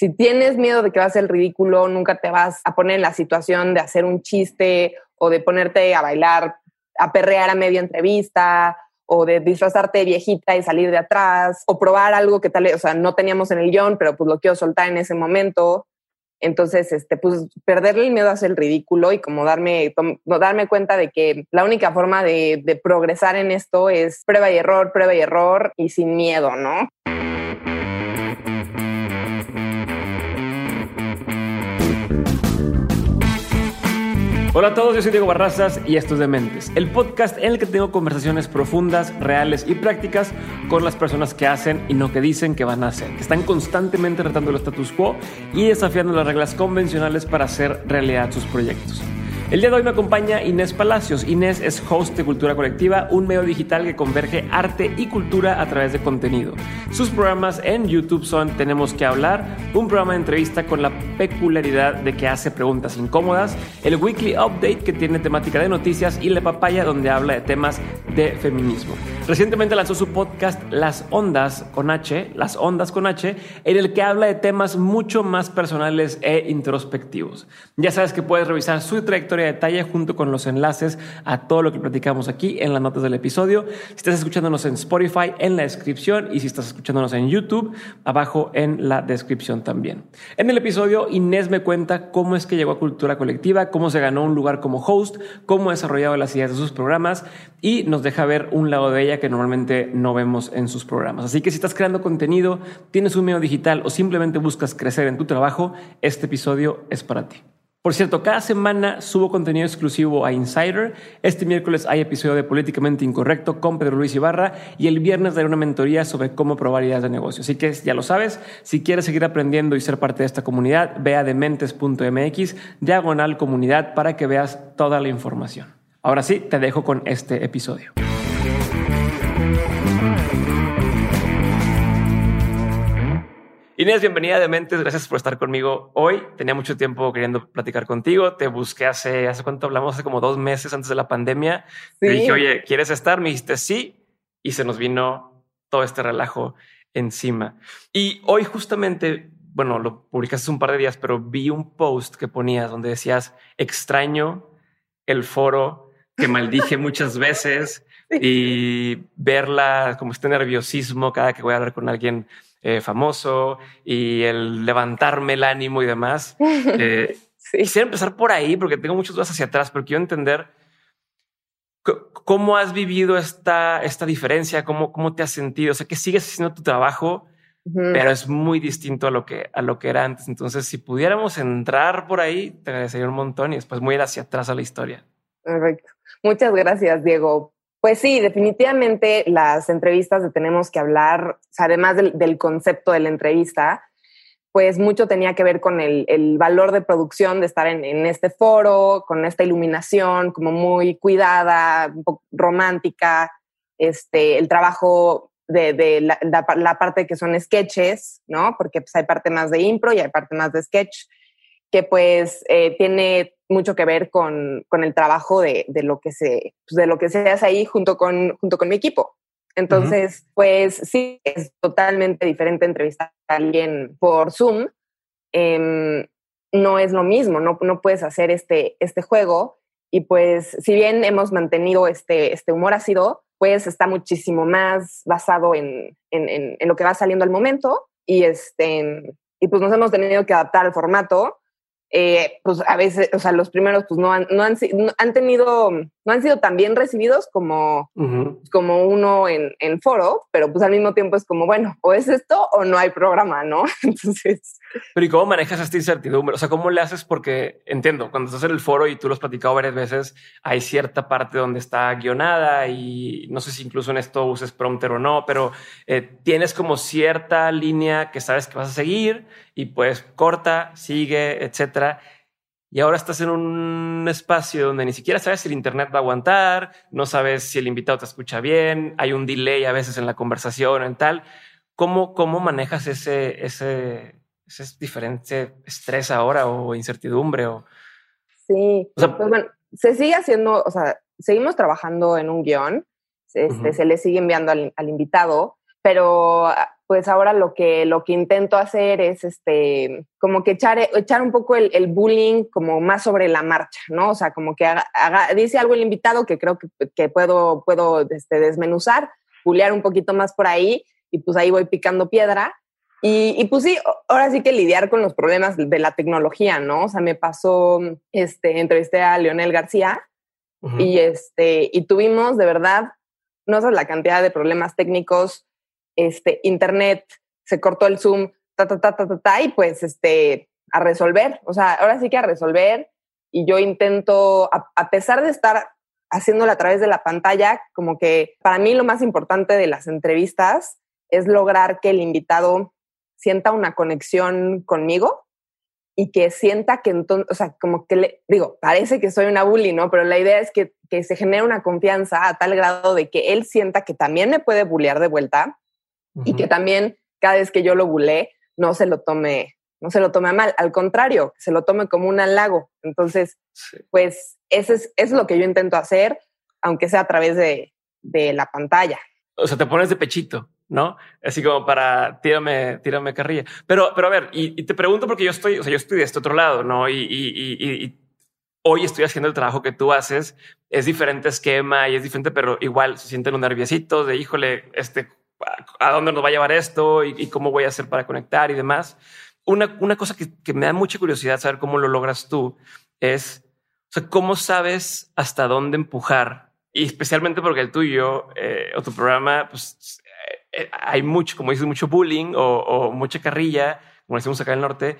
si tienes miedo de que va a ser ridículo, nunca te vas a poner en la situación de hacer un chiste o de ponerte a bailar, a perrear a media entrevista o de disfrazarte viejita y salir de atrás o probar algo que tal, o sea, no teníamos en el guion, pero pues lo quiero soltar en ese momento. Entonces, este, pues perderle el miedo a el ridículo y como darme, darme cuenta de que la única forma de, de progresar en esto es prueba y error, prueba y error y sin miedo, ¿no? Hola a todos, yo soy Diego Barrazas y esto es Dementes, el podcast en el que tengo conversaciones profundas, reales y prácticas con las personas que hacen y no que dicen que van a hacer, que están constantemente retando el status quo y desafiando las reglas convencionales para hacer realidad sus proyectos. El día de hoy me acompaña Inés Palacios. Inés es host de Cultura Colectiva, un medio digital que converge arte y cultura a través de contenido. Sus programas en YouTube son Tenemos que hablar, un programa de entrevista con la peculiaridad de que hace preguntas incómodas, el Weekly Update que tiene temática de noticias y La Papaya donde habla de temas de feminismo. Recientemente lanzó su podcast Las Ondas con H, Las Ondas con H, en el que habla de temas mucho más personales e introspectivos. Ya sabes que puedes revisar su trayectoria detalle junto con los enlaces a todo lo que platicamos aquí en las notas del episodio. Si estás escuchándonos en Spotify, en la descripción y si estás escuchándonos en YouTube, abajo en la descripción también. En el episodio, Inés me cuenta cómo es que llegó a Cultura Colectiva, cómo se ganó un lugar como host, cómo ha desarrollado las ideas de sus programas y nos deja ver un lado de ella que normalmente no vemos en sus programas. Así que si estás creando contenido, tienes un medio digital o simplemente buscas crecer en tu trabajo, este episodio es para ti. Por cierto, cada semana subo contenido exclusivo a Insider. Este miércoles hay episodio de Políticamente Incorrecto con Pedro Luis Ibarra y el viernes daré una mentoría sobre cómo probar ideas de negocio. Así que ya lo sabes, si quieres seguir aprendiendo y ser parte de esta comunidad, ve a dementes.mx, diagonal comunidad para que veas toda la información. Ahora sí, te dejo con este episodio. Inés, bienvenida de Mentes. Gracias por estar conmigo hoy. Tenía mucho tiempo queriendo platicar contigo. Te busqué hace, hace cuánto hablamos, hace como dos meses antes de la pandemia. Te dije, oye, ¿quieres estar? Me dijiste sí. Y se nos vino todo este relajo encima. Y hoy justamente, bueno, lo publicaste un par de días, pero vi un post que ponías donde decías, extraño el foro que maldije muchas veces y verla como este nerviosismo cada que voy a hablar con alguien eh, famoso y el levantarme el ánimo y demás. Eh, Quisiera empezar por ahí porque tengo muchas dudas hacia atrás, pero quiero entender cómo has vivido esta, esta diferencia, cómo, cómo te has sentido. O sea, que sigues haciendo tu trabajo, pero es muy distinto a lo, que, a lo que era antes. Entonces, si pudiéramos entrar por ahí, te agradecería un montón y después muy ir hacia atrás a la historia. Perfecto. Muchas gracias, Diego. Pues sí, definitivamente las entrevistas de Tenemos que hablar, además del, concepto de la entrevista, pues mucho tenía que ver con el, valor de producción de estar en, este foro, con esta iluminación como muy cuidada, un poco romántica, este, el trabajo de, la, parte que son sketches, ¿no? Porque pues hay parte más de impro y hay parte más de sketch, que pues eh, tiene mucho que ver con, con el trabajo de, de, lo que se, pues, de lo que se hace ahí junto con, junto con mi equipo. Entonces, pues sí, es totalmente diferente entrevistar a alguien por Zoom. Em, no es lo mismo, no, no puedes hacer este, este juego. Y pues, si bien hemos mantenido este, este humor ácido, pues está muchísimo más basado en, en, en, lo que va saliendo al momento. Y, este, y pues nos hemos tenido que adaptar al formato eh, pues a veces, o sea, los primeros pues no han, no han, han tenido, no han sido tan bien recibidos como, como uno en, en, foro, pero pues al mismo tiempo es como, bueno, o es esto o no hay programa, ¿no? Entonces... Pero ¿y cómo manejas esta incertidumbre? O sea, ¿cómo le haces? Porque entiendo, cuando estás en el foro y tú lo has platicado varias veces, hay cierta parte donde está guionada y no sé si incluso en esto uses prompter o no, pero eh, tienes como cierta línea que sabes que vas a seguir y pues corta, sigue, etcétera. Y ahora estás en un espacio donde ni siquiera sabes si el Internet va a aguantar, no sabes si el invitado te escucha bien, hay un delay a veces en la conversación, en tal. ¿Cómo, cómo manejas ese, ese, ese diferente estrés ahora o incertidumbre? O, sí, pues bueno, se sigue haciendo, o sea, seguimos trabajando en un guion, este, se le sigue enviando al, al invitado, pero pues ahora lo que, lo que intento hacer es este, como que echar, echar un poco el, bullying como más sobre la marcha, ¿no? O sea, como que haga, dice algo el invitado que creo que, que puedo, puedo este, desmenuzar, bullear un poquito más por ahí y pues ahí voy picando piedra. Y, y, pues sí, ahora sí que lidiar con los problemas de la tecnología, ¿no? O sea, me pasó, este, entrevisté a Leonel García y este, y tuvimos de verdad, no sé la cantidad de problemas técnicos, este, internet, se cortó el Zoom, ta, ta, ta, ta, ta, ta, y pues, este, a resolver, o sea, ahora sí que a resolver, y yo intento, a, a pesar de estar haciéndolo a través de la pantalla, como que para mí lo más importante de las entrevistas es lograr que el invitado sienta una conexión conmigo y que sienta que entonces, o sea, como que le digo, parece que soy una bully, ¿no? Pero la idea es que, que se genere una confianza a tal grado de que él sienta que también me puede bullear de vuelta y que también cada vez que yo lo bulé no se lo tome, no se lo tome mal, al contrario, se lo tome como un halago. Entonces, pues eso es, es lo que yo intento hacer, aunque sea a través de, de la pantalla. O sea, te pones de pechito. ¿no? Así como para tírame, tírame carrilla. Pero, pero a ver, y, te pregunto porque yo estoy, o sea, yo estoy de este otro lado, ¿no? Y, y, hoy estoy haciendo el trabajo que tú haces, es diferente esquema y es diferente, pero igual se sienten un nerviositos de, híjole, este, ¿a dónde nos va a llevar esto? Y, cómo voy a hacer para conectar y demás. Una, una cosa que, que me da mucha curiosidad saber cómo lo logras tú es, o sea, ¿cómo sabes hasta dónde empujar? Y especialmente porque el tuyo eh, o tu programa, pues eh, hay mucho, como dices, mucho bullying o, mucha carrilla, como decimos acá en el norte.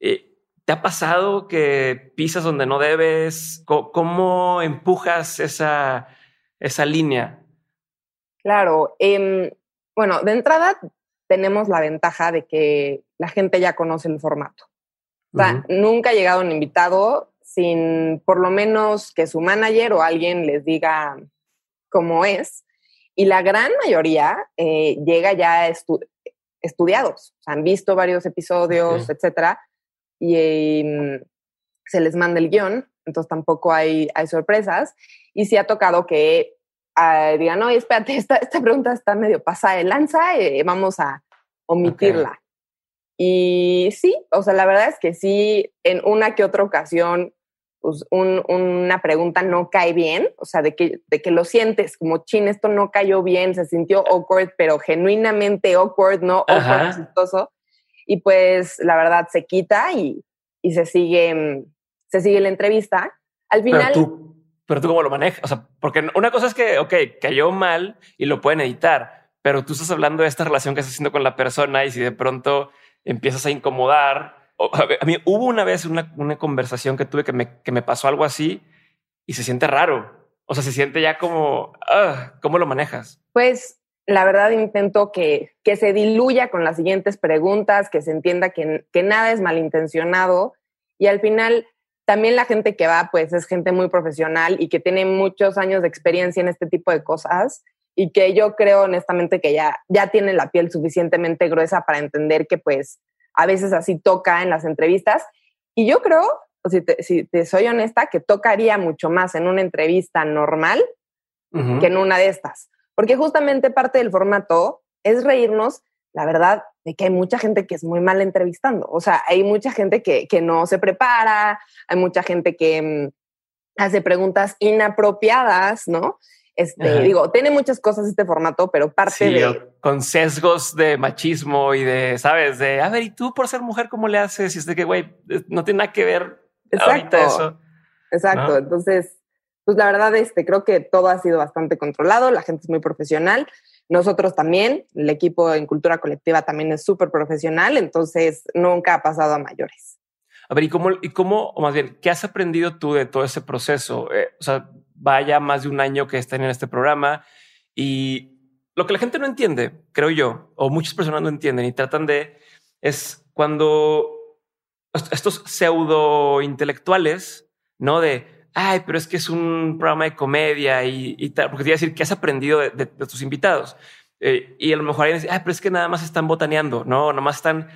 Eh, ¿Te ha pasado que pisas donde no debes? ¿Cómo, empujas esa, esa línea? Claro. Em, bueno, de entrada tenemos la ventaja de que la gente ya conoce el formato. O sea, nunca ha llegado un invitado sin por lo menos que su manager o alguien les diga cómo es. Y la gran mayoría eh, llega ya estudiados, o sea, han visto varios episodios, etcétera, y em, se les manda el guion, entonces tampoco hay, hay sorpresas. Y sí ha tocado que ah, digan, no, espérate, esta, esta pregunta está medio pasada de lanza, eh, vamos a omitirla. Y sí, o sea, la verdad es que sí, en una que otra ocasión pues, una pregunta no cae bien, o sea, de que, de que lo sientes como, chin, esto no cayó bien, se sintió awkward, pero genuinamente awkward, no awkward, chistoso. Y pues la verdad se quita y, y se, sigue, se sigue la entrevista. Al final... Pero tú, pero tú cómo lo manejas, o sea, porque una cosa es que, ok, cayó mal y lo pueden editar, pero tú estás hablando de esta relación que estás haciendo con la persona y si de pronto empiezas a incomodar, a mí hubo una vez una, una conversación que tuve que me, que me pasó algo así y se siente raro. O sea, se siente ya como, ah, ¿cómo lo manejas? Pues la verdad intento que, que se diluya con las siguientes preguntas, que se entienda que, que nada es malintencionado y al final también la gente que va pues es gente muy profesional y que tiene muchos años de experiencia en este tipo de cosas y que yo creo honestamente que ya, ya tiene la piel suficientemente gruesa para entender que pues a veces así toca en las entrevistas. Y yo creo, si te, si te soy honesta, que tocaría mucho más en una entrevista normal que en una de estas. Porque justamente parte del formato es reírnos, la verdad, de que hay mucha gente que es muy mal entrevistando. O sea, hay mucha gente que, que no se prepara, hay mucha gente que mm, hace preguntas inapropiadas, ¿no? Este, digo, tiene muchas cosas este formato, pero parte de. Con sesgos de machismo y de, ¿sabes? De, a ver, ¿y tú por ser mujer cómo le haces? Y es de que, güey, no tiene nada que ver Exacto. eso. Exacto. Entonces, pues la verdad, este, creo que todo ha sido bastante controlado, la gente es muy profesional. Nosotros también, el equipo en cultura colectiva también es súper profesional, entonces nunca ha pasado a mayores. A ver, ¿y cómo, y cómo, o más bien, qué has aprendido tú de todo ese proceso? Eh, o sea, vaya más de un año que están en este programa y lo que la gente no entiende, creo yo, o muchas personas no entienden y tratan de, es cuando estos pseudo intelectuales, ¿no? De, ay, pero es que es un programa de comedia y, tal, porque te iba a decir, ¿qué has aprendido de, tus invitados? Eh, y a lo mejor alguien dice, ay, pero es que nada más están botaneando, ¿no? Nada más están,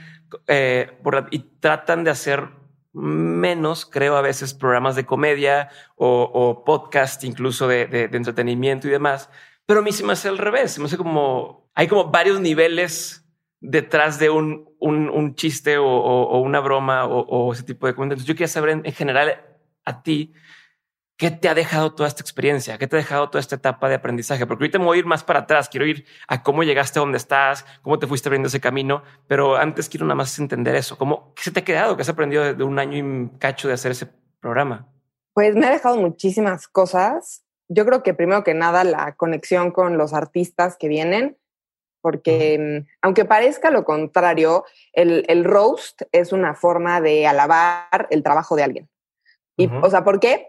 eh, y tratan de hacer menos, creo, a veces programas de comedia o, podcast incluso de, entretenimiento y demás. Pero a mí se me hace al revés, se me hace como, hay como varios niveles detrás de un, un, chiste o, una broma o, ese tipo de comentarios. Yo quería saber en, general a ti, ¿qué te ha dejado toda esta experiencia? ¿Qué te ha dejado toda esta etapa de aprendizaje? Porque ahorita me voy a ir más para atrás, quiero ir a cómo llegaste a donde estás, cómo te fuiste abriendo ese camino, pero antes quiero nada más entender eso. ¿Cómo, ¿Qué se te ha quedado? ¿Qué has aprendido de un año y cacho de hacer ese programa? Pues me ha dejado muchísimas cosas. Yo creo que primero que nada la conexión con los artistas que vienen porque mm, aunque parezca lo contrario, el, el, roast es una forma de alabar el trabajo de alguien. Y, O sea, ¿por qué?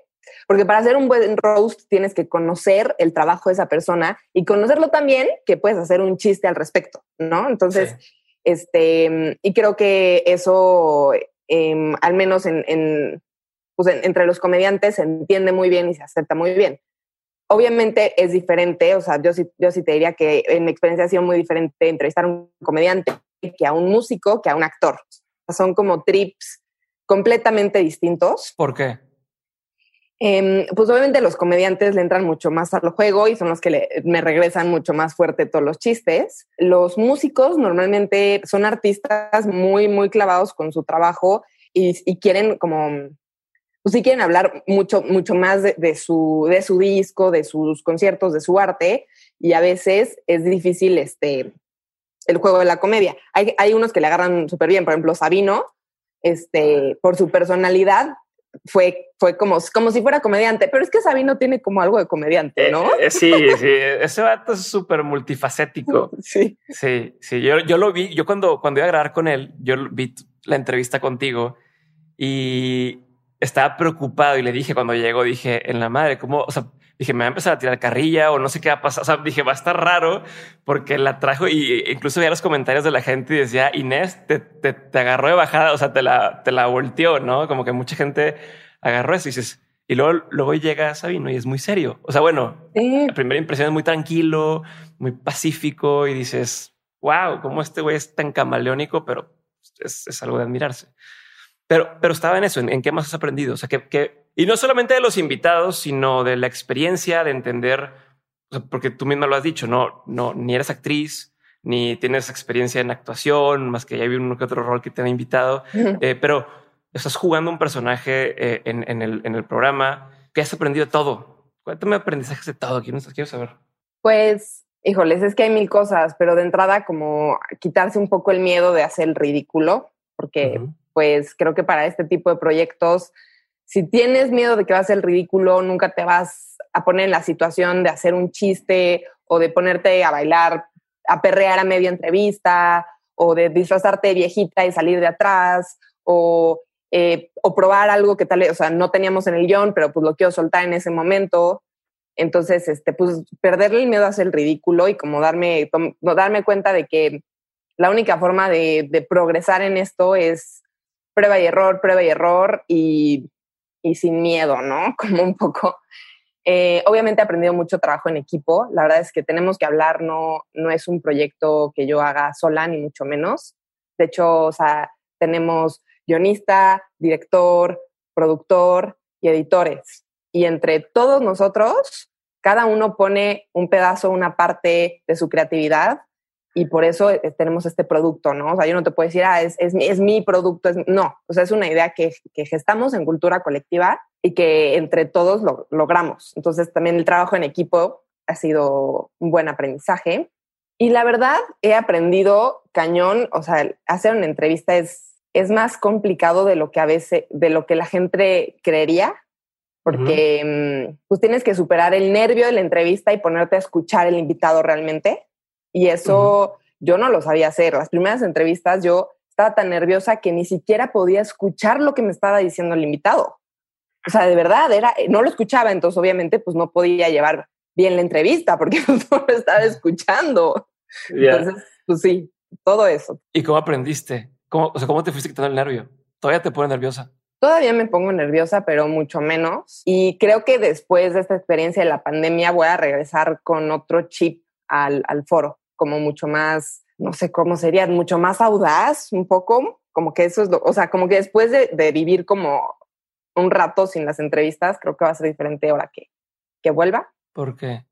Porque para hacer un buen roast tienes que conocer el trabajo de esa persona y conocerlo también que puedes hacer un chiste al respecto, ¿no? Entonces, este, y creo que eso, em, al menos en, en, pues entre los comediantes, se entiende muy bien y se acepta muy bien. Obviamente es diferente, o sea, yo sí, yo sí te diría que en mi experiencia ha sido muy diferente entrevistar a un comediante que a un músico, que a un actor. Son como trips completamente distintos. ¿Por qué? Em, pues obviamente los comediantes le entran mucho más al juego y son los que me regresan mucho más fuerte todos los chistes. Los músicos normalmente son artistas muy, muy clavados con su trabajo y, quieren como pues sí quieren hablar mucho, mucho más de, su, de su disco, de sus conciertos, de su arte, y a veces es difícil este, el juego de la comedia. Hay, hay unos que le agarran súper bien, por ejemplo, Sabino, este, por su personalidad, fue, fue como, como si fuera comediante, pero es que Sabino tiene como algo de comediante, ¿no? Eh, eh, sí, sí, ese vato es súper multifacético. Sí. Sí, sí, yo, yo lo vi, yo cuando, cuando iba a grabar con él, yo vi la entrevista contigo y estaba preocupado y le dije cuando llegó, dije, en la madre, ¿cómo? O sea, dije, me va a empezar a tirar carrilla o no sé qué va a pasar. O sea, dije, va a estar raro porque la trajo y incluso veía los comentarios de la gente y decía, Inés, te, te, te agarró de bajada, o sea, te la, te la volteó, ¿no? Como que mucha gente agarró eso y dices, y luego, luego llega Sabino y es muy serio. O sea, bueno, la primera impresión es muy tranquilo, muy pacífico y dices, wow, cómo este güey es tan camaleónico, pero es, es algo de admirarse. Pero, pero estaba en eso, en, qué más has aprendido. O sea, que, y no solamente de los invitados, sino de la experiencia de entender, porque tú misma lo has dicho, no, no, ni eres actriz, ni tienes experiencia en actuación, más que ya vi uno que otro rol que te han invitado, eh, pero estás jugando un personaje eh, en, el, en el programa que has aprendido todo. Cuéntame aprendizajes de todo. Quiero, quiero saber. Pues, híjoles, es que hay mil cosas, pero de entrada como quitarse un poco el miedo de hacer el ridículo, porque pues creo que para este tipo de proyectos, si tienes miedo de que va a ser ridículo, nunca te vas a poner en la situación de hacer un chiste o de ponerte a bailar, a perrear a media entrevista o de disfrazarte de viejita y salir de atrás o, eh, o probar algo que tal o sea, no teníamos en el guion, pero pues lo quiero soltar en ese momento. Entonces, este, pues perderle el miedo a el ridículo y como darme, darme cuenta de que la única forma de, de progresar en esto es prueba y error, prueba y error y, sin miedo, ¿no? Como un poco. Eh, obviamente he aprendido mucho trabajo en equipo. La verdad es que tenemos que hablar, no, no es un proyecto que yo haga sola, ni mucho menos. De hecho, tenemos guionista, director, productor y editores. Y entre todos nosotros, cada uno pone un pedazo, una parte de su creatividad y por eso eh, tenemos este producto, ¿no? O sea, yo no te puedo decir, ah, es, es, es mi producto, es, no, o sea, es una idea que, que gestamos en cultura colectiva y que entre todos lo logramos. Entonces, también el trabajo en equipo ha sido un buen aprendizaje. Y la verdad, he aprendido cañón, o sea, hacer una entrevista es, es más complicado de lo que a veces, de lo que la gente creería, porque mm, pues tienes que superar el nervio de la entrevista y ponerte a escuchar el invitado realmente y eso yo no lo sabía hacer. Las primeras entrevistas yo estaba tan nerviosa que ni siquiera podía escuchar lo que me estaba diciendo el invitado. O sea, de verdad, era, no lo escuchaba, entonces obviamente pues no podía llevar bien la entrevista porque no lo estaba escuchando. Entonces, pues sí, todo eso. ¿Y cómo aprendiste? ¿Cómo, o sea, ¿cómo te fuiste quitando el nervio? ¿Todavía te pone nerviosa? Todavía me pongo nerviosa, pero mucho menos. Y creo que después de esta experiencia de la pandemia voy a regresar con otro chip al, al foro como mucho más, no sé cómo sería, mucho más audaz, un poco, como que eso es lo, o sea, como que después de, vivir como un rato sin las entrevistas, creo que va a ser diferente ahora que, que vuelva. ¿Por qué?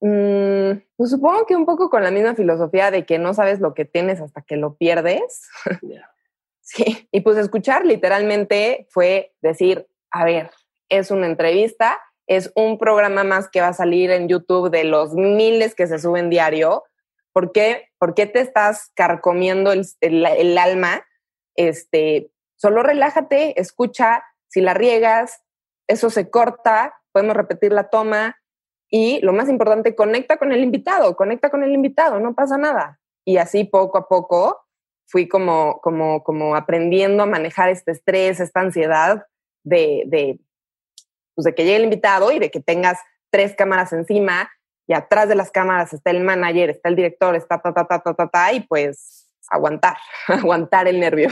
Mm, pues supongo que un poco con la misma filosofía de que no sabes lo que tienes hasta que lo pierdes. sí, y pues escuchar literalmente fue decir, a ver, es una entrevista, es un programa más que va a salir en YouTube de los miles que se suben diario. ¿Por qué, ¿Por qué te estás carcomiendo el, alma? Este, solo relájate, escucha, si la riegas, eso se corta, podemos repetir la toma y lo más importante, conecta con el invitado, conecta con el invitado, no pasa nada. Y así poco a poco fui como, como, como aprendiendo a manejar este estrés, esta ansiedad de, de, pues de que llegue el invitado y de que tengas tres cámaras encima y atrás de las cámaras está el manager, está el director, está ta, ta, ta, ta, ta, y pues aguantar, aguantar el nervio.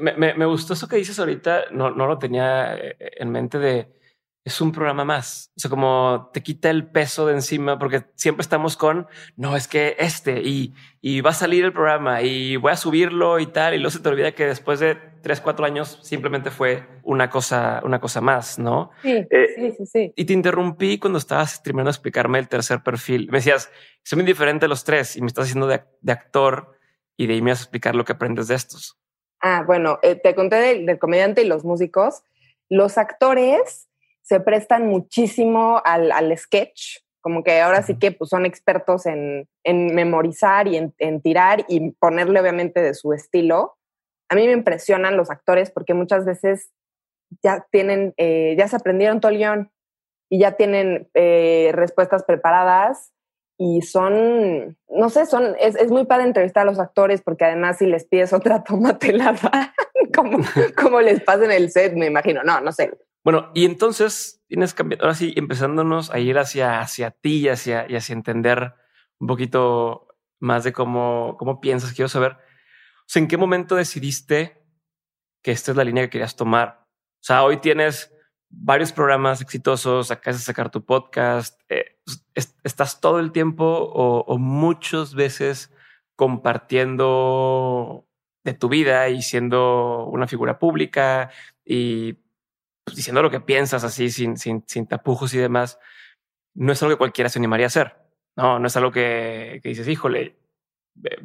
Me, me, me, gustó eso que dices ahorita, no, no lo tenía eh, en mente de es un programa más. O sea, como te quita el peso de encima, porque siempre estamos con no es que este y, y va a salir el programa y voy a subirlo y tal. Y luego se te olvida que después de tres, cuatro años simplemente fue una cosa, una cosa más, no? Sí, eh, sí, sí, sí, Y te interrumpí cuando estabas terminando de explicarme el tercer perfil. Me decías, son muy diferentes los tres y me estás haciendo de, de actor y de ahí me vas a explicar lo que aprendes de estos. Ah, bueno, eh, te conté del, del, comediante y los músicos. Los actores se prestan muchísimo al, al sketch, como que ahora sí que pues, son expertos en, en memorizar y en, en, tirar y ponerle obviamente de su estilo. A mí me impresionan los actores porque muchas veces ya tienen, eh, ya se aprendieron todo el guion y ya tienen eh, respuestas preparadas y son, no sé, son, es, es, muy padre entrevistar a los actores porque además si les pides otra toma te la dan, como, como les pasa en el set, me imagino, no, no sé. Bueno, y entonces tienes cambiado, ahora sí, empezándonos a ir hacia, hacia ti y hacia, y hacia entender un poquito más de cómo, cómo piensas, quiero saber, o sea, ¿en qué momento decidiste que esta es la línea que querías tomar? O sea, hoy tienes varios programas exitosos, acabas de sacar tu podcast, eh, est estás todo el tiempo o, o, muchas veces compartiendo de tu vida y siendo una figura pública y pues, diciendo lo que piensas así sin, sin, sin tapujos y demás, no es algo que cualquiera se animaría a hacer. No, no es algo que, que dices, híjole,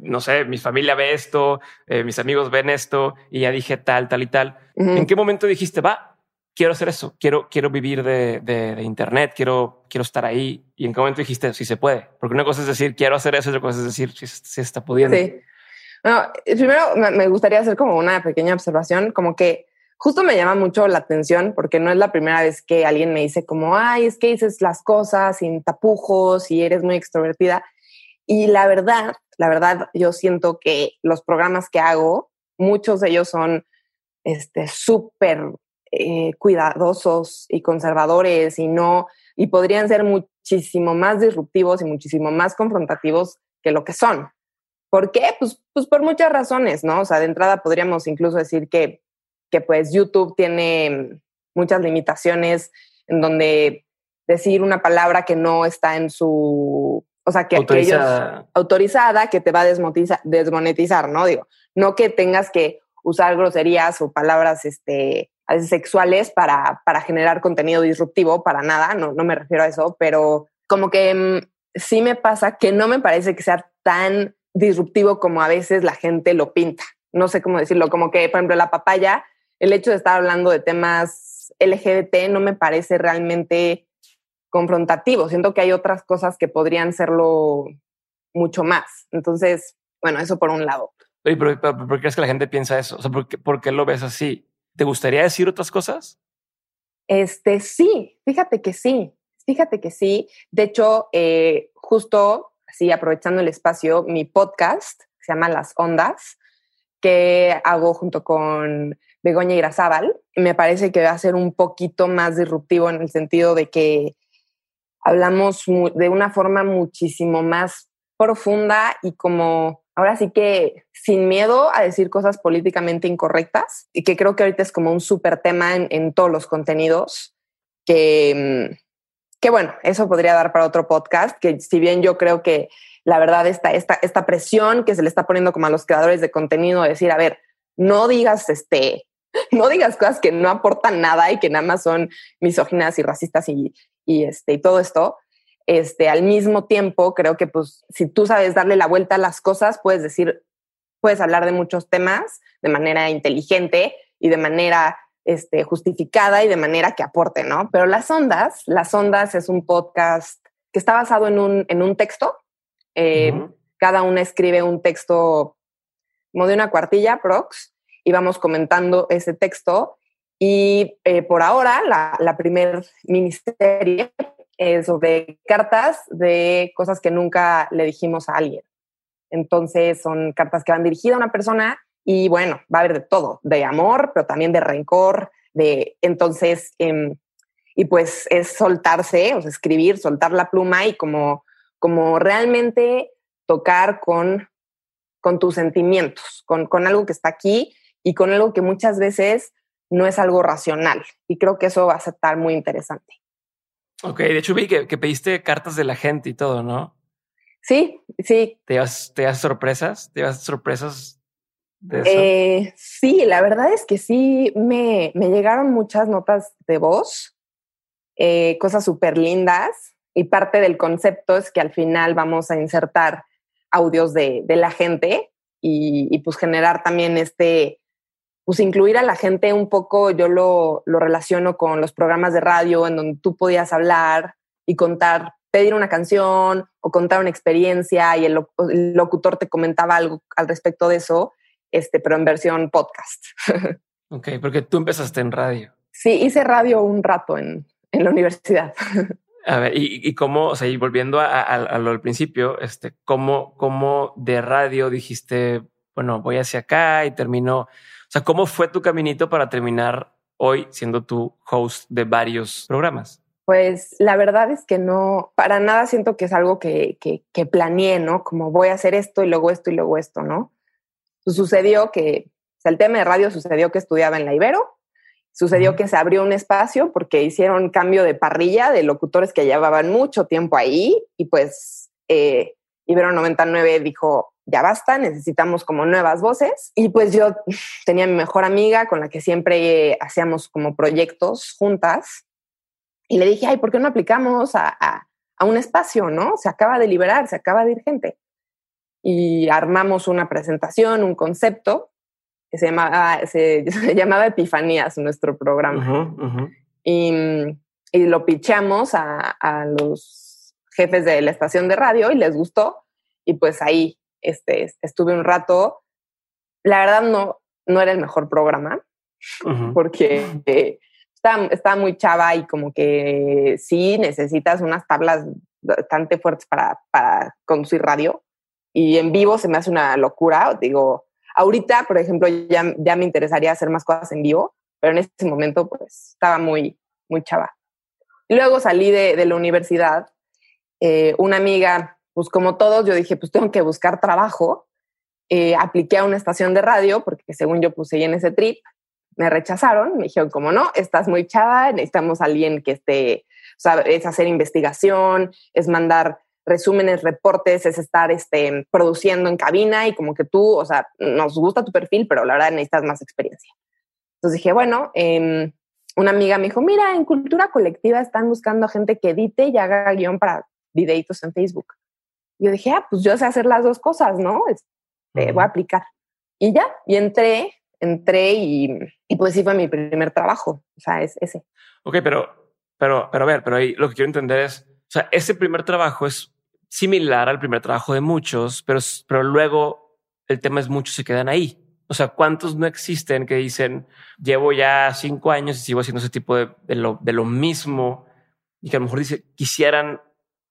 no sé, mi familia ve esto, eh, mis amigos ven esto y ya dije tal, tal y tal. Uh -huh. ¿En qué momento dijiste, va, quiero hacer eso, quiero, quiero vivir de, de, de, Internet, quiero, quiero estar ahí. Y en qué momento dijiste, sí se puede, porque una cosa es decir, quiero hacer eso, otra cosa es decir, si sí, sí está pudiendo. Sí. No, primero me gustaría hacer como una pequeña observación, como que justo me llama mucho la atención porque no es la primera vez que alguien me dice como, ay, es que dices las cosas sin tapujos y eres muy extrovertida. Y la verdad, la verdad, yo siento que los programas que hago, muchos de ellos son este súper eh, cuidadosos y conservadores y no, y podrían ser muchísimo más disruptivos y muchísimo más confrontativos que lo que son. ¿Por qué? Pues, pues por muchas razones, ¿no? O sea, de entrada podríamos incluso decir que, que pues YouTube tiene muchas limitaciones en donde decir una palabra que no está en su, o sea, que, autorizada. que ellos, autorizada, que te va a desmonetizar, ¿no? Digo, no que tengas que usar groserías o palabras, este, sexuales para, para generar contenido disruptivo, para nada, no, no me refiero a eso, pero como que mmm, sí me pasa que no me parece que sea tan disruptivo como a veces la gente lo pinta. No sé cómo decirlo, como que, por ejemplo, la papaya, el hecho de estar hablando de temas LGBT no me parece realmente confrontativo. Siento que hay otras cosas que podrían serlo mucho más. Entonces, bueno, eso por un lado. Pero, pero, pero ¿por qué crees que la gente piensa eso? O sea, ¿por qué, ¿por qué lo ves así? ¿Te gustaría decir otras cosas? Este, sí, fíjate que sí, fíjate que sí. De hecho, eh, justo así aprovechando el espacio, mi podcast se llama Las Ondas, que hago junto con Begoña Irazábal. Me parece que va a ser un poquito más disruptivo en el sentido de que hablamos de una forma muchísimo más profunda y como ahora sí que sin miedo a decir cosas políticamente incorrectas y que creo que ahorita es como un súper tema en, todos los contenidos que, mm, que bueno, eso podría dar para otro podcast, que si bien yo creo que la verdad esta, esta, esta presión que se le está poniendo como a los creadores de contenido, de decir, a ver, no digas este, no digas cosas que no aportan nada y que nada más son misóginas y racistas y, y, este, y todo esto, este, al mismo tiempo, creo que pues si tú sabes darle la vuelta a las cosas, puedes decir, puedes hablar de muchos temas de manera inteligente y de manera este, justificada y de manera que aporte, ¿no? Pero Las Ondas, Las Ondas es un podcast que está basado en un, en un texto. Eh, cada una escribe un texto como de una cuartilla, prox, y vamos comentando ese texto. Y eh, por ahora, la, la primer miniserie es sobre cartas de cosas que nunca le dijimos a alguien. Entonces, son cartas que van dirigidas a una persona y bueno, va a haber de todo, de amor, pero también de rencor, de entonces, em, y pues es soltarse, o sea, escribir, soltar la pluma y como, como realmente tocar con, con tus sentimientos, con, con algo que está aquí y con algo que muchas veces no es algo racional. Y creo que eso va a estar muy interesante. Ok, de hecho vi que, que pediste cartas de la gente y todo, ¿no? Sí, sí. ¿Te das, te das sorpresas? ¿Te das sorpresas eh, sí, la verdad es que sí, me, me llegaron muchas notas de voz, eh, cosas súper lindas, y parte del concepto es que al final vamos a insertar audios de, de la gente y, y, pues generar también este, pues incluir a la gente un poco, yo lo, lo relaciono con los programas de radio en donde tú podías hablar y contar pedir una canción o contar una experiencia y el, locutor te comentaba algo al respecto de eso este, pero en versión podcast. ok, porque tú empezaste en radio. Sí, hice radio un rato en, en la universidad. A ver, y, y cómo, o sea, y volviendo a, a, a, lo del principio, este, cómo, cómo de radio dijiste, bueno, voy hacia acá y termino, sea, ¿cómo fue tu caminito para terminar hoy siendo tu host de varios programas? Pues la verdad es que no, para nada siento que es algo que, que, que planeé, ¿no? Como voy a hacer esto y luego esto y luego esto, ¿no? Pues sucedió que, o sea, el tema de radio sucedió que estudiaba en la Ibero, sucedió que se abrió un espacio porque hicieron cambio de parrilla de locutores que llevaban mucho tiempo ahí y pues eh, Ibero 99 dijo, ya basta, necesitamos como nuevas voces. Y pues yo tenía mi mejor amiga con la que siempre hacíamos como proyectos juntas y le dije, ay, ¿por qué no aplicamos a, a, a un espacio, no? Se acaba de liberar, se acaba de ir gente y armamos una presentación, un concepto que se llamaba, se, se llamaba Epifanías, nuestro programa. Uh -huh, uh -huh. Y, y, lo pichamos a, a, los jefes de la estación de radio y les gustó. Y pues ahí este, estuve un rato. La verdad no, no era el mejor programa uh -huh. porque eh, estaba, estaba muy chava y como que sí necesitas unas tablas bastante fuertes para, para conducir radio y en vivo se me hace una locura. Digo, ahorita, por ejemplo, ya, ya me interesaría hacer más cosas en vivo, pero en ese momento pues estaba muy, muy chava. Luego salí de, de la universidad, eh, una amiga, pues como todos, yo dije, pues tengo que buscar trabajo. Eh, apliqué a una estación de radio porque según yo puse en ese trip, me rechazaron, me dijeron, como no, estás muy chava, necesitamos a alguien que esté, o sea, es hacer investigación, es mandar resúmenes, reportes, es estar este, produciendo en cabina y como que tú, o sea, nos gusta tu perfil, pero la verdad necesitas más experiencia. Entonces dije, bueno, eh, una amiga me dijo, mira, en cultura colectiva están buscando gente que edite y haga guion para videitos en Facebook. Yo dije, ah, pues yo sé hacer las dos cosas, ¿no? Este. Voy a aplicar. Y ya, y entré, entré y, y, pues sí fue mi primer trabajo, o sea, es ese. Ok, pero, pero, pero a ver, pero ahí lo que quiero entender es, o sea, ese primer trabajo es similar al primer trabajo de muchos, pero, pero luego el tema es muchos se quedan ahí. O sea, ¿cuántos no existen que dicen, llevo ya cinco años y sigo haciendo ese tipo de, de, lo, de lo mismo y que a lo mejor dice, quisieran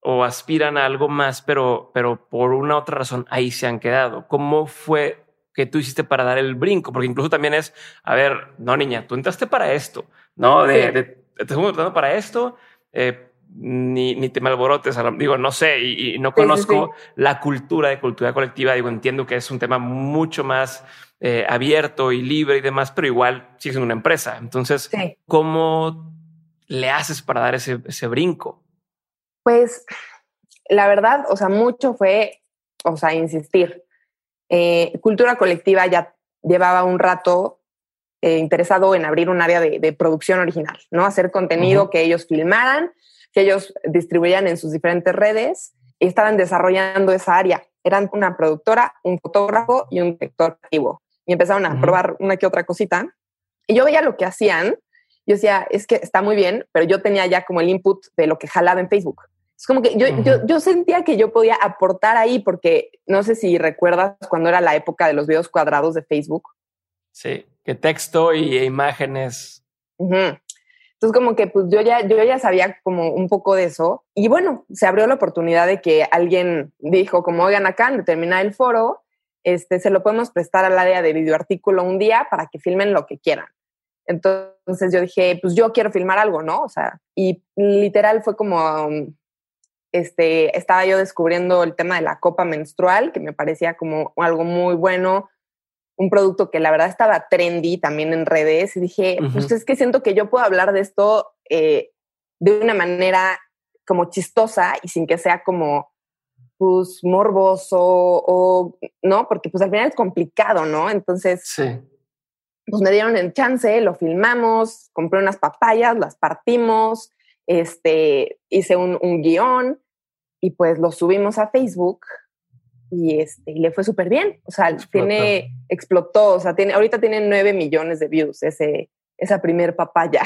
o aspiran a algo más, pero, pero por una otra razón ahí se han quedado? ¿Cómo fue que tú hiciste para dar el brinco? Porque incluso también es, a ver, no, niña, tú entraste para esto, ¿no? De, de, te estamos tratando para esto, eh, ni, ni te malborotes, digo, no sé, y, y no conozco sí, sí, sí. la cultura de cultura colectiva, digo, entiendo que es un tema mucho más eh, abierto y libre y demás, pero igual sigue siendo una empresa. Entonces, ¿cómo le haces para dar ese, ese brinco? Pues, la verdad, o sea, mucho fue, o sea, insistir. Eh, cultura colectiva ya llevaba un rato eh, interesado en abrir un área de, de, producción original, ¿no? Hacer contenido uh -huh. que ellos filmaran, que ellos distribuían en sus diferentes redes y estaban desarrollando esa área. Eran una productora, un fotógrafo y un director activo. Y empezaron a probar una que otra cosita. Y yo veía lo que hacían. Yo decía, es que está muy bien, pero yo tenía ya como el input de lo que jalaba en Facebook. Es como que yo, yo, yo, sentía que yo podía aportar ahí porque no sé si recuerdas cuando era la época de los videos cuadrados de Facebook. Sí, que texto y imágenes. Entonces como que pues yo ya, yo ya sabía como un poco de eso y bueno, se abrió la oportunidad de que alguien dijo como oigan acá de terminar el foro, este, se lo podemos prestar al área de videoartículo un día para que filmen lo que quieran. Entonces yo dije, pues yo quiero filmar algo, ¿no? O sea, y literal fue como este, estaba yo descubriendo el tema de la copa menstrual, que me parecía como algo muy bueno, un producto que la verdad estaba trendy también en redes, y dije, pues es que siento que yo puedo hablar de esto eh, de una manera como chistosa y sin que sea como pues morboso o no, porque pues al final es complicado, ¿no? Entonces, pues me dieron el chance, lo filmamos, compré unas papayas, las partimos, este, hice un, un guion y pues lo subimos a Facebook y este le fue súper bien. O sea, tiene, explotó, o sea, tiene, ahorita tiene nueve millones de views ese, esa primer papaya.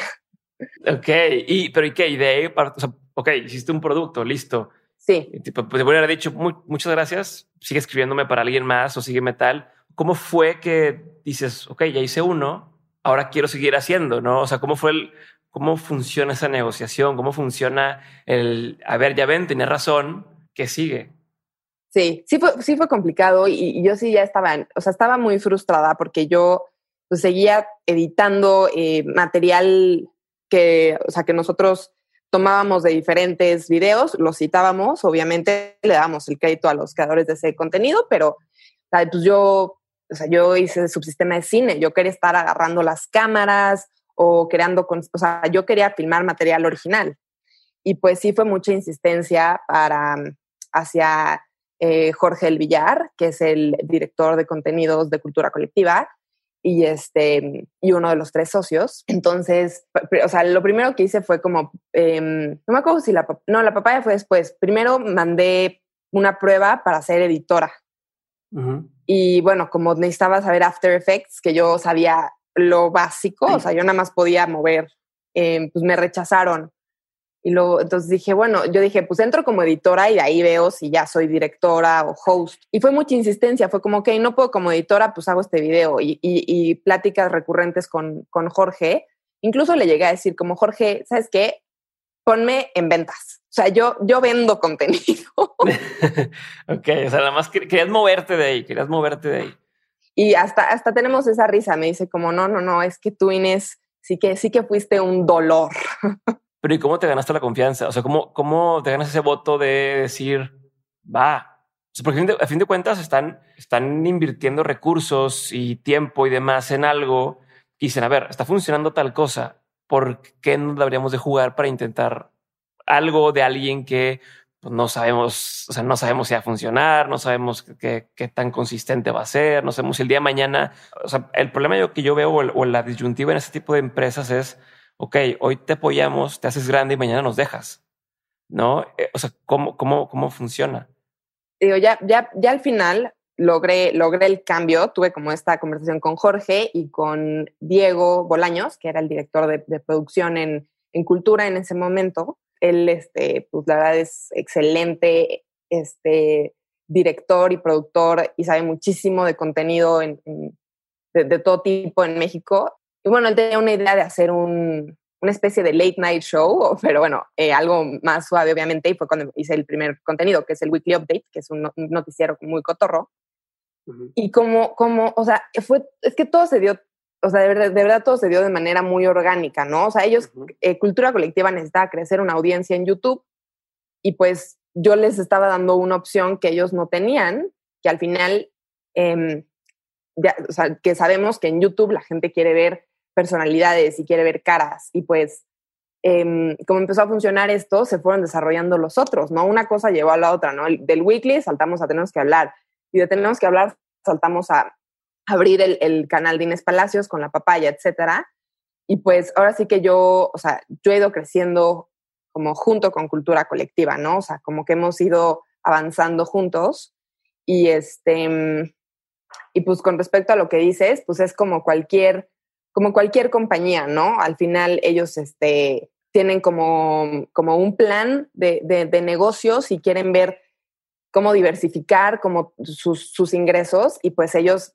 Ok, y, pero ¿y qué? ¿Y de ahí, o sea, ok, hiciste un producto, listo. Sí. Y tipo, pues te haber dicho muchas gracias, sigue escribiéndome para alguien más o sígueme tal. ¿Cómo fue que dices, ok, ya hice uno, ahora quiero seguir haciendo, ¿no? O sea, ¿cómo fue el, ¿Cómo funciona esa negociación? ¿Cómo funciona el, a ver, ya ven, tenía razón, ¿qué sigue? Sí, sí fue, sí fue complicado y, yo sí ya estaba, o sea, estaba muy frustrada porque yo pues, seguía editando eh, material que, o sea, que nosotros tomábamos de diferentes videos, los citábamos, obviamente le dábamos el crédito a los creadores de ese contenido, pero pues yo, o sea, yo hice subsistema de cine, yo quería estar agarrando las cámaras, o creando, con, o sea, yo quería filmar material original. Y pues sí fue mucha insistencia para, mm, hacia eh, Jorge El Villar, que es el director de contenidos de cultura colectiva, y, este, y uno de los tres socios. Entonces, o sea, lo primero que hice fue como, em, no me acuerdo si la, no, la papaya fue después. Primero mandé una prueba para ser editora. Y bueno, como necesitaba saber After Effects, que yo sabía lo básico, o sea, yo nada más podía mover, eh, pues me rechazaron. Y luego, entonces dije, bueno, yo dije, pues entro como editora y de ahí veo si ya soy directora o host. Y fue mucha insistencia, fue como, ok, no puedo como editora, pues hago este video y, y, pláticas recurrentes con, con Jorge. Incluso le llegué a decir como, Jorge, ¿sabes qué? Ponme en ventas. O sea, yo, yo vendo contenido. ok, o sea, nada más querías moverte de ahí, querías moverte de ahí. Y hasta, hasta tenemos esa risa, me dice como, no, no, no, es que tú Inés sí que, sí que fuiste un dolor. Pero ¿y cómo te ganaste la confianza? O sea, ¿cómo, cómo te ganas ese voto de decir, va? O sea, porque a fin de cuentas están, están invirtiendo recursos y tiempo y demás en algo y dicen, a ver, está funcionando tal cosa, ¿por qué no deberíamos de jugar para intentar algo de alguien que pues, no sabemos, o sea, no sabemos si va a funcionar, no sabemos qué, tan consistente va a ser, no sabemos si el día de mañana, o sea, el problema que yo veo o, la disyuntiva en este tipo de empresas es, ok, hoy te apoyamos, te haces grande y mañana nos dejas, ¿no? Eh, o sea, ¿cómo, cómo, cómo funciona? Digo, ya, ya, ya al final logré, logré el cambio, tuve como esta conversación con Jorge y con Diego Bolaños, que era el director de, de producción en, en Cultura en ese momento, él, este, pues la verdad es excelente, este, director y productor y sabe muchísimo de contenido en, de, todo tipo en México. Y bueno, él tenía una idea de hacer un, una especie de late night show, pero bueno, eh, algo más suave obviamente, y fue cuando hice el primer contenido, que es el Weekly Update, que es un, noticiero muy cotorro. Y como, como, o sea, fue, es que todo se dio o sea, de verdad, de verdad todo se dio de manera muy orgánica, ¿no? O sea, ellos, eh, Cultura Colectiva necesitaba crecer una audiencia en YouTube y pues yo les estaba dando una opción que ellos no tenían, que al final, eh, ya, o sea, que sabemos que en YouTube la gente quiere ver personalidades y quiere ver caras y pues eh, como empezó a funcionar esto, se fueron desarrollando los otros, ¿no? Una cosa llevó a la otra, ¿no? Del weekly saltamos a tenemos que hablar y de tenemos que hablar saltamos a abrir el, canal de Inés Palacios con la papaya, etcétera. Y pues ahora sí que yo, o sea, yo he ido creciendo como junto con cultura colectiva, ¿no? O sea, como que hemos ido avanzando juntos y este, y pues con respecto a lo que dices, pues es como cualquier, como cualquier compañía, ¿no? Al final ellos, este, tienen como, como un plan de, de, negocios y quieren ver cómo diversificar como sus, sus, ingresos y pues ellos,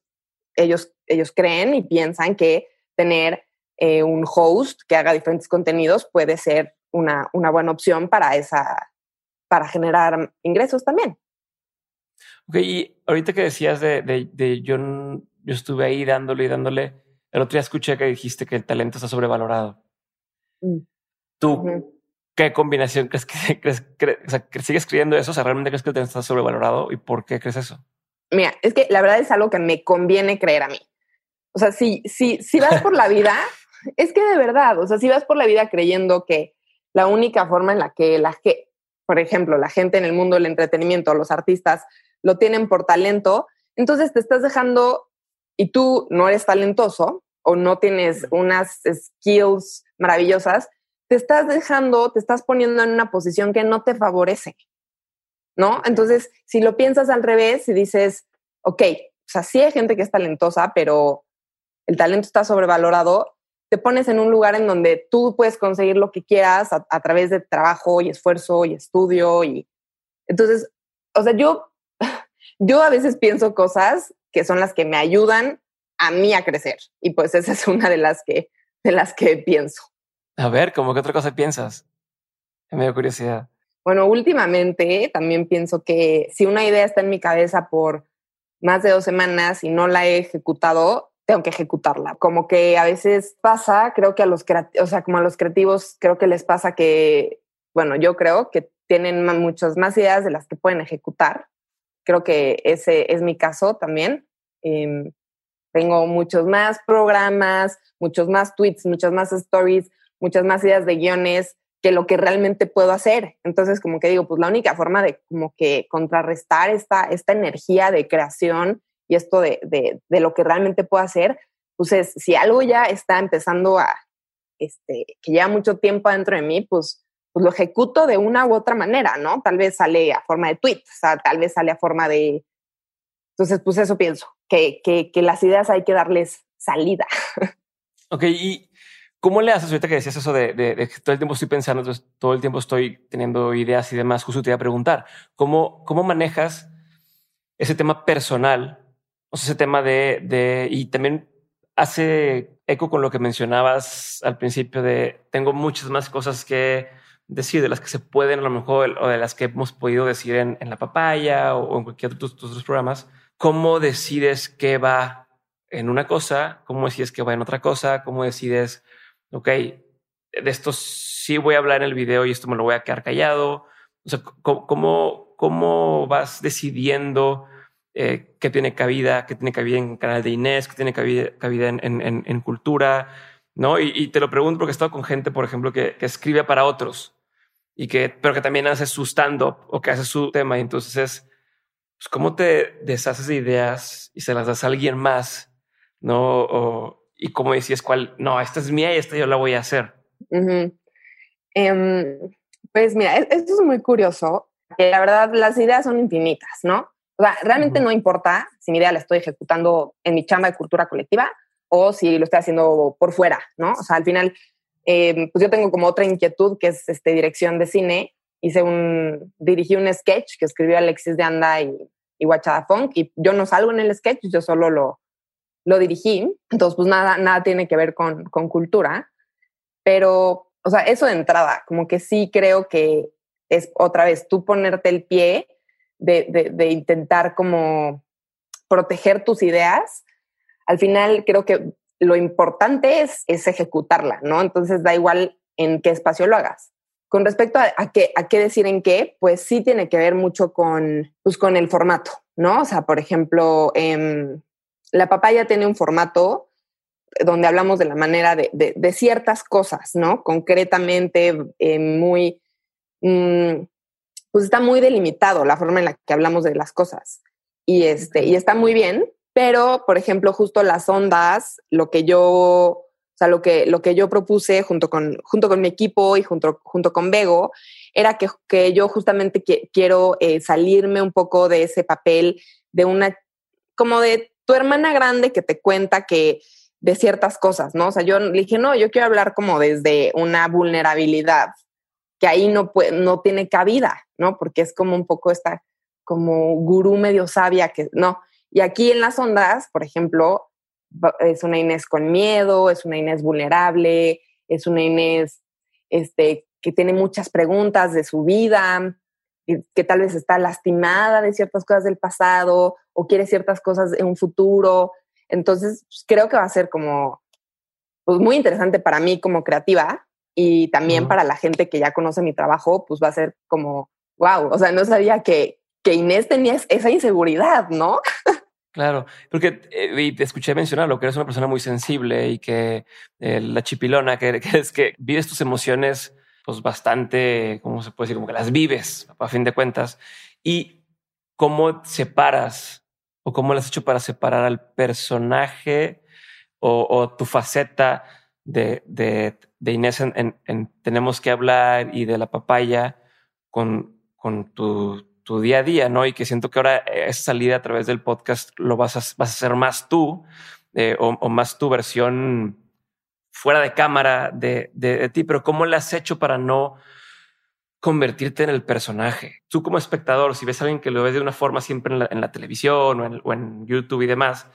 ellos, ellos creen y piensan que tener eh, un host que haga diferentes contenidos puede ser una, una buena opción para esa, para generar ingresos también. Ok, y ahorita que decías de, de, de yo, yo estuve ahí dándole y dándole, el otro día escuché que dijiste que el talento está sobrevalorado. Mm. ¿Tú qué combinación crees que, crees, o sea, que sigues creyendo eso? O sea, ¿realmente crees que el talento está sobrevalorado? ¿Y por qué crees eso? Mira, es que la verdad es algo que me conviene creer a mí. O sea, si, si, si vas por la vida, es que de verdad, o sea, si vas por la vida creyendo que la única forma en la que la que, por ejemplo, la gente en el mundo del entretenimiento, los artistas, lo tienen por talento, entonces te estás dejando y tú no eres talentoso o no tienes unas skills maravillosas, te estás dejando, te estás poniendo en una posición que no te favorece, ¿no? Entonces, si lo piensas al revés y dices, ok, o sea, sí hay gente que es talentosa, pero el talento está sobrevalorado, te pones en un lugar en donde tú puedes conseguir lo que quieras a, a través de trabajo y esfuerzo y estudio y entonces, o sea, yo yo a veces pienso cosas que son las que me ayudan a mí a crecer. Y pues esa es una de las que, de las que pienso. A ver, ¿cómo que otra cosa piensas? Me dio curiosidad. Bueno, últimamente también pienso que si una idea está en mi cabeza por más de dos semanas y no la he ejecutado, tengo que ejecutarla. Como que a veces pasa, creo que a los o sea, como a los creativos, creo que les pasa que, bueno, yo creo que tienen muchas más ideas de las que pueden ejecutar Creo que ese es mi caso también. Em, tengo muchos más programas, muchos más tweets, muchas más stories, muchas más ideas de guiones que lo que realmente puedo hacer. Entonces, como que digo, pues la única forma de como que contrarrestar esta, esta energía de creación y esto de, de, de lo que realmente puedo hacer, pues es, si algo ya está empezando a, este, que lleva mucho tiempo dentro de mí, pues pues lo ejecuto de una u otra manera, ¿no? Tal vez sale a forma de tweet, o sea, tal vez sale a forma de... Entonces, pues eso pienso, que, que, que las ideas hay que darles salida. Ok, ¿y cómo le haces ahorita que decías eso de, de, que todo el tiempo estoy pensando, entonces todo el tiempo estoy teniendo ideas y demás? Justo te iba a preguntar, ¿cómo, cómo manejas ese tema personal? O ese tema de, de... Y también hace eco con lo que mencionabas al principio de tengo muchas más cosas que decir, de las que se pueden a lo mejor o de las que hemos podido decir en, en la papaya o, en cualquier otro de tus otros programas, ¿cómo decides qué va en una cosa? ¿Cómo decides qué va en otra cosa? ¿Cómo decides, ok, de esto sí voy a hablar en el video y esto me lo voy a quedar callado? O sea, ¿cómo, cómo, vas decidiendo eh, qué tiene cabida, qué tiene cabida en canal de Inés, qué tiene cabida, cabida en, en, en, cultura? ¿no? Y, y, te lo pregunto porque he estado con gente, por ejemplo, que, que escribe para otros y que, pero que también hace su stand-up o que hace su tema. Y entonces es, pues, ¿cómo te deshaces de ideas y se las das a alguien más? ¿No? O, y cómo decías cuál, no, esta es mía y esta yo la voy a hacer. Um, pues mira, e-, esto es muy curioso. Que la verdad, las ideas son infinitas, ¿no? O sea, realmente no importa si mi idea la estoy ejecutando en mi chamba de cultura colectiva o si lo estoy haciendo por fuera, ¿no? O sea, al final eh, pues yo tengo como otra inquietud que es este, dirección de cine. Hice un, dirigí un sketch que escribió Alexis de Anda y, y Guachada Funk y yo no salgo en el sketch, yo solo lo, lo dirigí. Entonces, pues nada, nada tiene que ver con, con cultura. Pero, o sea, eso de entrada, como que sí creo que es otra vez tú ponerte el pie de, de, intentar como proteger tus ideas. Al final creo que lo importante es, es ejecutarla, ¿no? Entonces da igual en qué espacio lo hagas. Con respecto a, qué, a qué decir en qué, pues sí tiene que ver mucho con, pues con el formato, ¿no? O sea, por ejemplo, eh, la papaya tiene un formato donde hablamos de la manera de, ciertas cosas, ¿no? Concretamente, eh, muy, mmm, pues está muy delimitado la forma en la que hablamos de las cosas. Y, este, y está muy bien, pero, por ejemplo, justo las ondas, lo que yo, o sea, lo que, lo que yo propuse junto con, junto con mi equipo y junto, junto con Bego era que, que yo justamente quiero eh, salirme un poco de ese papel de una, como de tu hermana grande que te cuenta que de ciertas cosas, ¿no? O sea, yo le dije, no, yo quiero hablar como desde una vulnerabilidad, que ahí no, puede, no tiene cabida, ¿no? Porque es como un poco esta, como gurú medio sabia que, no. Y aquí en las ondas, por ejemplo, es una Inés con miedo, es una Inés vulnerable, es una Inés este, que tiene muchas preguntas de su vida, que tal vez está lastimada de ciertas cosas del pasado o quiere ciertas cosas en un futuro. Entonces, pues, creo que va a ser como pues, muy interesante para mí como creativa y también para la gente que ya conoce mi trabajo, pues va a ser como, wow, o sea, no sabía que, que Inés tenía esa inseguridad, ¿no? Claro, porque eh, te escuché mencionar lo que eres una persona muy sensible y que eh, la chipilona, que, que, es que vives tus emociones pues bastante, ¿cómo se puede decir? Como que las vives a fin de cuentas. Y cómo separas o cómo lo has hecho para separar al personaje o, tu faceta de, de, Inés en, Tenemos que hablar y de la papaya con, con tu, tu, día a día, ¿no? Y que siento que ahora esa salida a través del podcast lo vas a, vas a hacer más tú eh, o, más tu versión fuera de cámara de, de, ti, pero ¿cómo le has hecho para no convertirte en el personaje? Tú como espectador, si ves a alguien que lo ves de una forma siempre en la, televisión o en, YouTube y demás,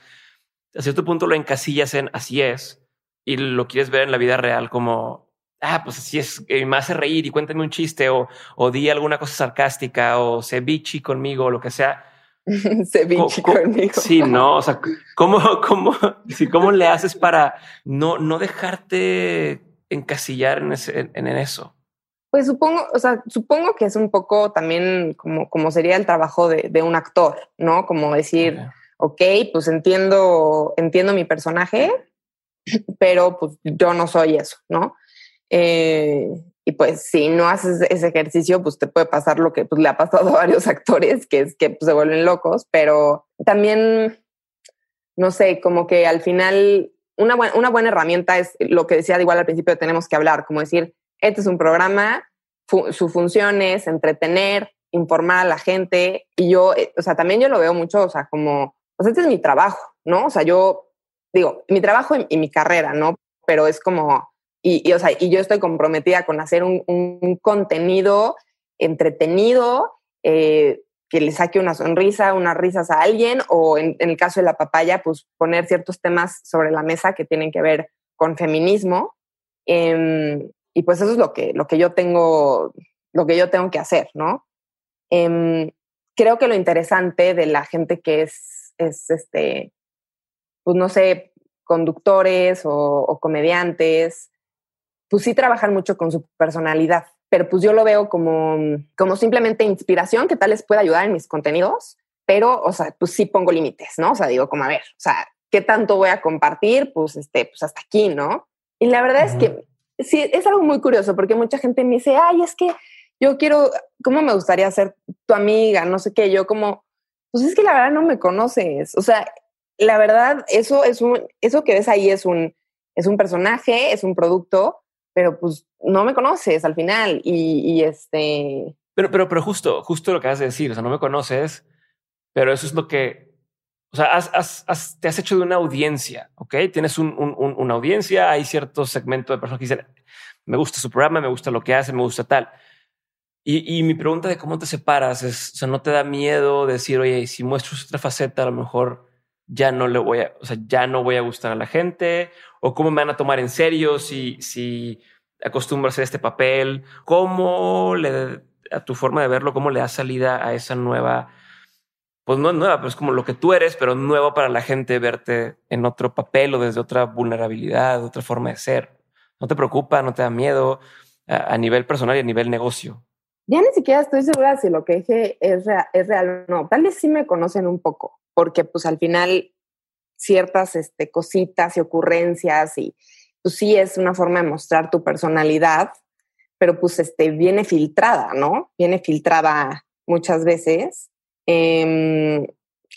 a cierto punto lo encasillas en así es y lo quieres ver en la vida real como, ah, pues así es, me hace reír y cuéntame un chiste o, o di alguna cosa sarcástica o se conmigo o lo que sea ceviche conmigo. Sí, no, o sea, ¿cómo, cómo, sí, cómo le haces para no, no dejarte encasillar en, ese, en, eso? Pues supongo, o sea, supongo que es un poco también como, como sería el trabajo de, de un actor, ¿no? Como decir, ok, pues entiendo, entiendo mi personaje, pero pues yo no soy eso, ¿no? Eh, y pues si no haces ese ejercicio, pues te puede pasar lo que pues, le ha pasado a varios actores, que es que pues, se vuelven locos, pero también, no sé, como que al final una, una buena herramienta es lo que decía igual al principio, tenemos que hablar, como decir, este es un programa, su función es entretener, informar a la gente, y yo, eh, o sea, también yo lo veo mucho, o sea, como, pues este es mi trabajo, ¿no? O sea, yo digo, mi trabajo y mi carrera, ¿no? Pero es como, y, o sea, y yo estoy comprometida con hacer un, contenido entretenido, eh, que le saque una sonrisa, unas risas a alguien, o en, el caso de la papaya, pues poner ciertos temas sobre la mesa que tienen que ver con feminismo. Em, y pues eso es lo que, lo que yo tengo, lo que yo tengo que hacer, ¿no? Em, creo que lo interesante de la gente que es, es este, pues no sé, conductores o, o comediantes, pues sí trabajan mucho con su personalidad, pero pues yo lo veo como, como simplemente inspiración que tal les pueda ayudar en mis contenidos, pero, o sea, pues sí pongo límites, ¿no? O sea, digo como, a ver, o sea, ¿qué tanto voy a compartir? Pues, este, pues hasta aquí, ¿no? Y la verdad es que sí, es algo muy curioso porque mucha gente me dice, ay, es que yo quiero, ¿cómo me gustaría ser tu amiga? No sé qué, yo como, pues es que la verdad no me conoces, o sea, la verdad, eso es un, eso que ves ahí es un, es un personaje, es un producto, pero pues no me conoces al final y, este... Pero, pero, pero justo, justo lo que has de decir, o sea, no me conoces, pero eso es lo que, o sea, has, te has hecho de una audiencia, ¿ok? Tienes un, una audiencia, hay cierto segmento de personas que dicen, me gusta su programa, me gusta lo que hace, me gusta tal. Y, y mi pregunta de cómo te separas es, o sea, ¿no te da miedo decir, oye, si muestro otra faceta, a lo mejor ya no le voy a, o sea, ya no voy a gustar a la gente o cómo me van a tomar en serio si, si acostumbro a hacer este papel, cómo le, a tu forma de verlo, cómo le da salida a esa nueva, pues no es nueva, pero es como lo que tú eres, pero nuevo para la gente verte en otro papel o desde otra vulnerabilidad, otra forma de ser. No te preocupa, no te da miedo a, nivel personal y a nivel negocio. Ya ni siquiera estoy segura si lo que dije es, es real o no. Tal vez sí me conocen un poco, porque pues al final ciertas este, cositas y ocurrencias y pues sí es una forma de mostrar tu personalidad, pero pues este, viene filtrada, ¿no? Viene filtrada muchas veces. Em,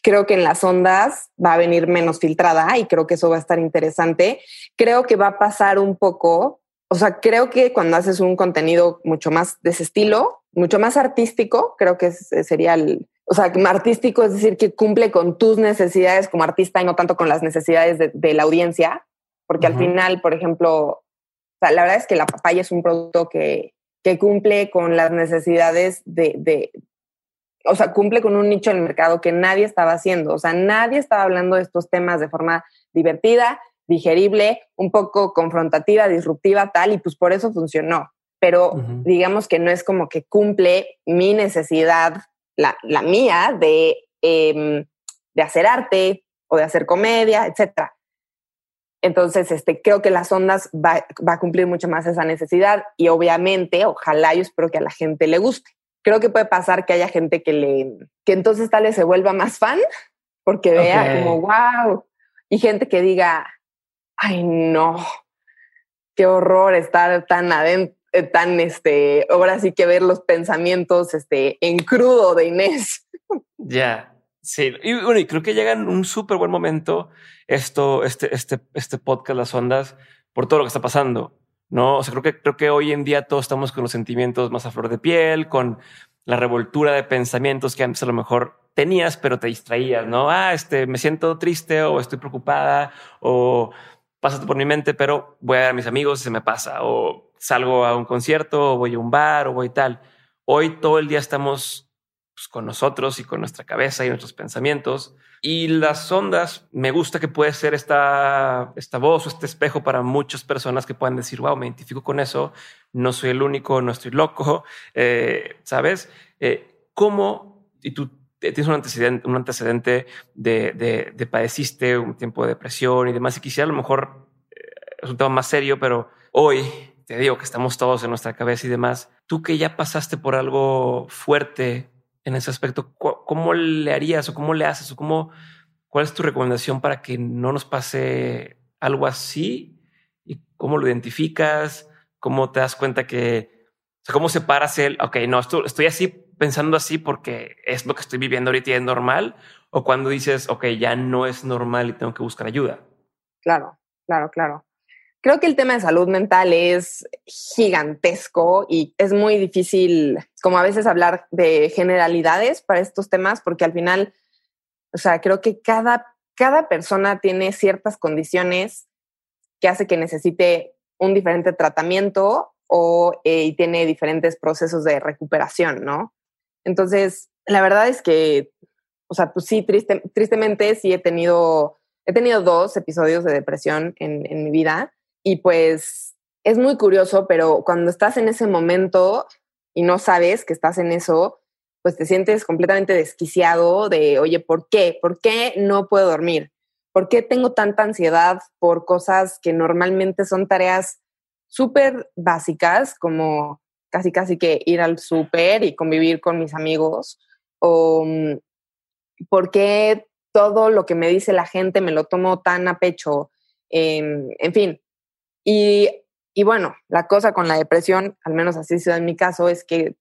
Creo que en las ondas va a venir menos filtrada y creo que eso va a estar interesante. Creo que va a pasar un poco, o sea, creo que cuando haces un contenido mucho más de ese estilo, mucho más artístico, creo que sería el, o sea, artístico es decir, que cumple con tus necesidades como artista y no tanto con las necesidades de, la audiencia, porque al final, por ejemplo, la verdad es que la papaya es un producto que, que cumple con las necesidades de, de, o sea, cumple con un nicho en el mercado que nadie estaba haciendo. O sea, nadie estaba hablando de estos temas de forma divertida, digerible, un poco confrontativa, disruptiva, tal, y pues por eso funcionó. Pero digamos que no es como que cumple mi necesidad, la, la mía, de, eh, de hacer arte o de hacer comedia, etcétera. Entonces, este, creo que las ondas va, va, a cumplir mucho más esa necesidad y obviamente, ojalá yo espero que a la gente le guste creo que puede pasar que haya gente que le, que entonces tal vez se vuelva más fan porque vea como, wow, y gente que diga, ay, no, qué horror estar tan adentro, eh, tan, este, ahora sí que ver los pensamientos, este, en crudo de Inés. Ya, sí, y bueno, y creo que llega en un súper buen momento esto, este, este, este podcast, Las Ondas, por todo lo que está pasando. ¿no? O sea, creo que, creo que hoy en día todos estamos con los sentimientos más a flor de piel, con la revoltura de pensamientos que antes a lo mejor tenías, pero te distraías, ¿no? Ah, este, me siento triste o estoy preocupada o pasa por mi mente, pero voy a ver a mis amigos se me pasa o salgo a un concierto o voy a un bar o voy tal. Hoy todo el día estamos pues, con nosotros y con nuestra cabeza y nuestros pensamientos. Y las ondas, me gusta que puede ser esta, esta voz o este espejo para muchas personas que puedan decir, wow, me identifico con eso, no soy el único, no estoy loco, eh, ¿sabes? Eh, ¿Cómo? Y tú tienes un antecedente, un antecedente de, de, de, padeciste un tiempo de depresión y demás, y quisiera a lo mejor, eh, es un tema más serio, pero hoy te digo que estamos todos en nuestra cabeza y demás, tú que ya pasaste por algo fuerte en ese aspecto? ¿Cómo le harías o cómo le haces o cómo, cuál es tu recomendación para que no nos pase algo así? ¿Y cómo lo identificas? ¿Cómo te das cuenta que, o sea, cómo separas el, ok, no, estoy, estoy así pensando así porque es lo que estoy viviendo ahorita y es normal? O cuando dices, ok, ya no es normal y tengo que buscar ayuda. Claro, claro, claro. Creo que el tema de salud mental es gigantesco y es muy difícil, como a veces hablar de generalidades para estos temas, porque al final, o sea, creo que cada, cada persona tiene ciertas condiciones que hace que necesite un diferente tratamiento o eh, y tiene diferentes procesos de recuperación, ¿no? Entonces, la verdad es que, o sea, pues sí, triste, tristemente sí he tenido, he tenido dos episodios de depresión en, en mi vida y pues es muy curioso, pero cuando estás en ese momento y no sabes que estás en eso, pues te sientes completamente desquiciado de, oye, ¿por qué? ¿Por qué no puedo dormir? ¿Por qué tengo tanta ansiedad por cosas que normalmente son tareas súper básicas, como casi casi que ir al súper y convivir con mis amigos? ¿O mm, por qué todo lo que me dice la gente me lo tomo tan a pecho? Em, en fin, y, y, bueno, la cosa con la depresión, al menos así sido en mi caso, es que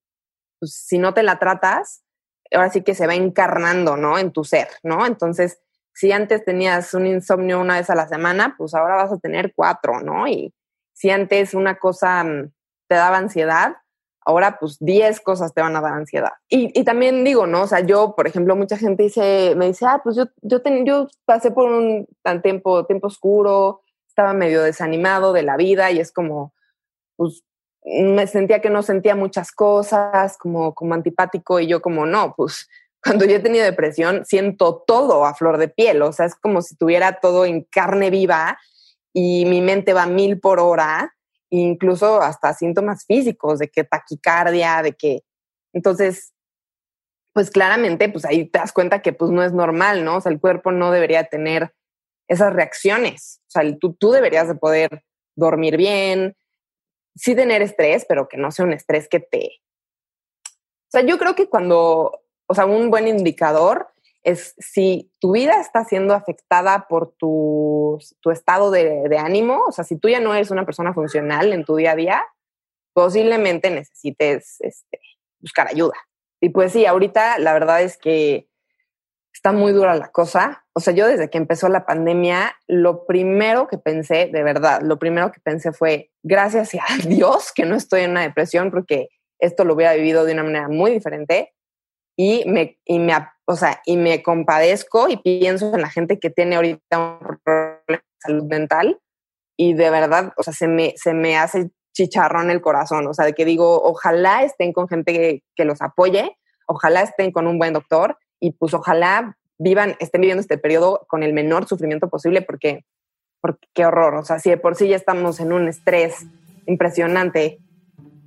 pues, si no te la tratas, ahora sí que se va encarnando, ¿no? En tu ser, ¿no? Entonces, si antes tenías un insomnio una vez a la semana, pues ahora vas a tener cuatro, ¿no? Y si antes una cosa mm, te daba ansiedad, ahora pues diez cosas te van a dar ansiedad. Y, y, también digo, ¿no? O sea, yo, por ejemplo, mucha gente dice, me dice, ah, pues yo, yo, yo pasé por un tan tiempo, tiempo oscuro, estaba medio desanimado de la vida y es como, pues me sentía que no sentía muchas cosas, como, como antipático y yo como, no, pues cuando yo he tenido depresión siento todo a flor de piel, o sea, es como si tuviera todo en carne viva y mi mente va mil por hora, incluso hasta síntomas físicos de que taquicardia, de que, entonces, pues claramente, pues ahí te das cuenta que pues no es normal, ¿no? O sea, el cuerpo no debería tener esas reacciones. O sea, tú, tú deberías de poder dormir bien, sí tener estrés, pero que no sea un estrés que te... O sea, yo creo que cuando, o sea, un buen indicador es si tu vida está siendo afectada por tu, tu estado de, ánimo, o sea, si tú ya no eres una persona funcional en tu día a día, posiblemente necesites este, buscar ayuda. Y pues sí, ahorita la verdad es que está muy dura la cosa. O sea, yo desde que empezó la pandemia, lo primero que pensé, de verdad, lo primero que pensé fue, gracias a Dios que no estoy en una depresión porque esto lo hubiera vivido de una manera muy diferente. Y me, y me, o sea, y me compadezco y pienso en la gente que tiene ahorita un problema de salud mental y de verdad, o sea, se me, se me hace chicharrón el corazón, o sea, de que digo, ojalá estén con gente que, que los apoye, ojalá estén con un buen doctor y pues ojalá vivan, estén viviendo este periodo con el menor sufrimiento posible porque, porque qué horror, o sea, si de por sí ya estamos en un estrés impresionante,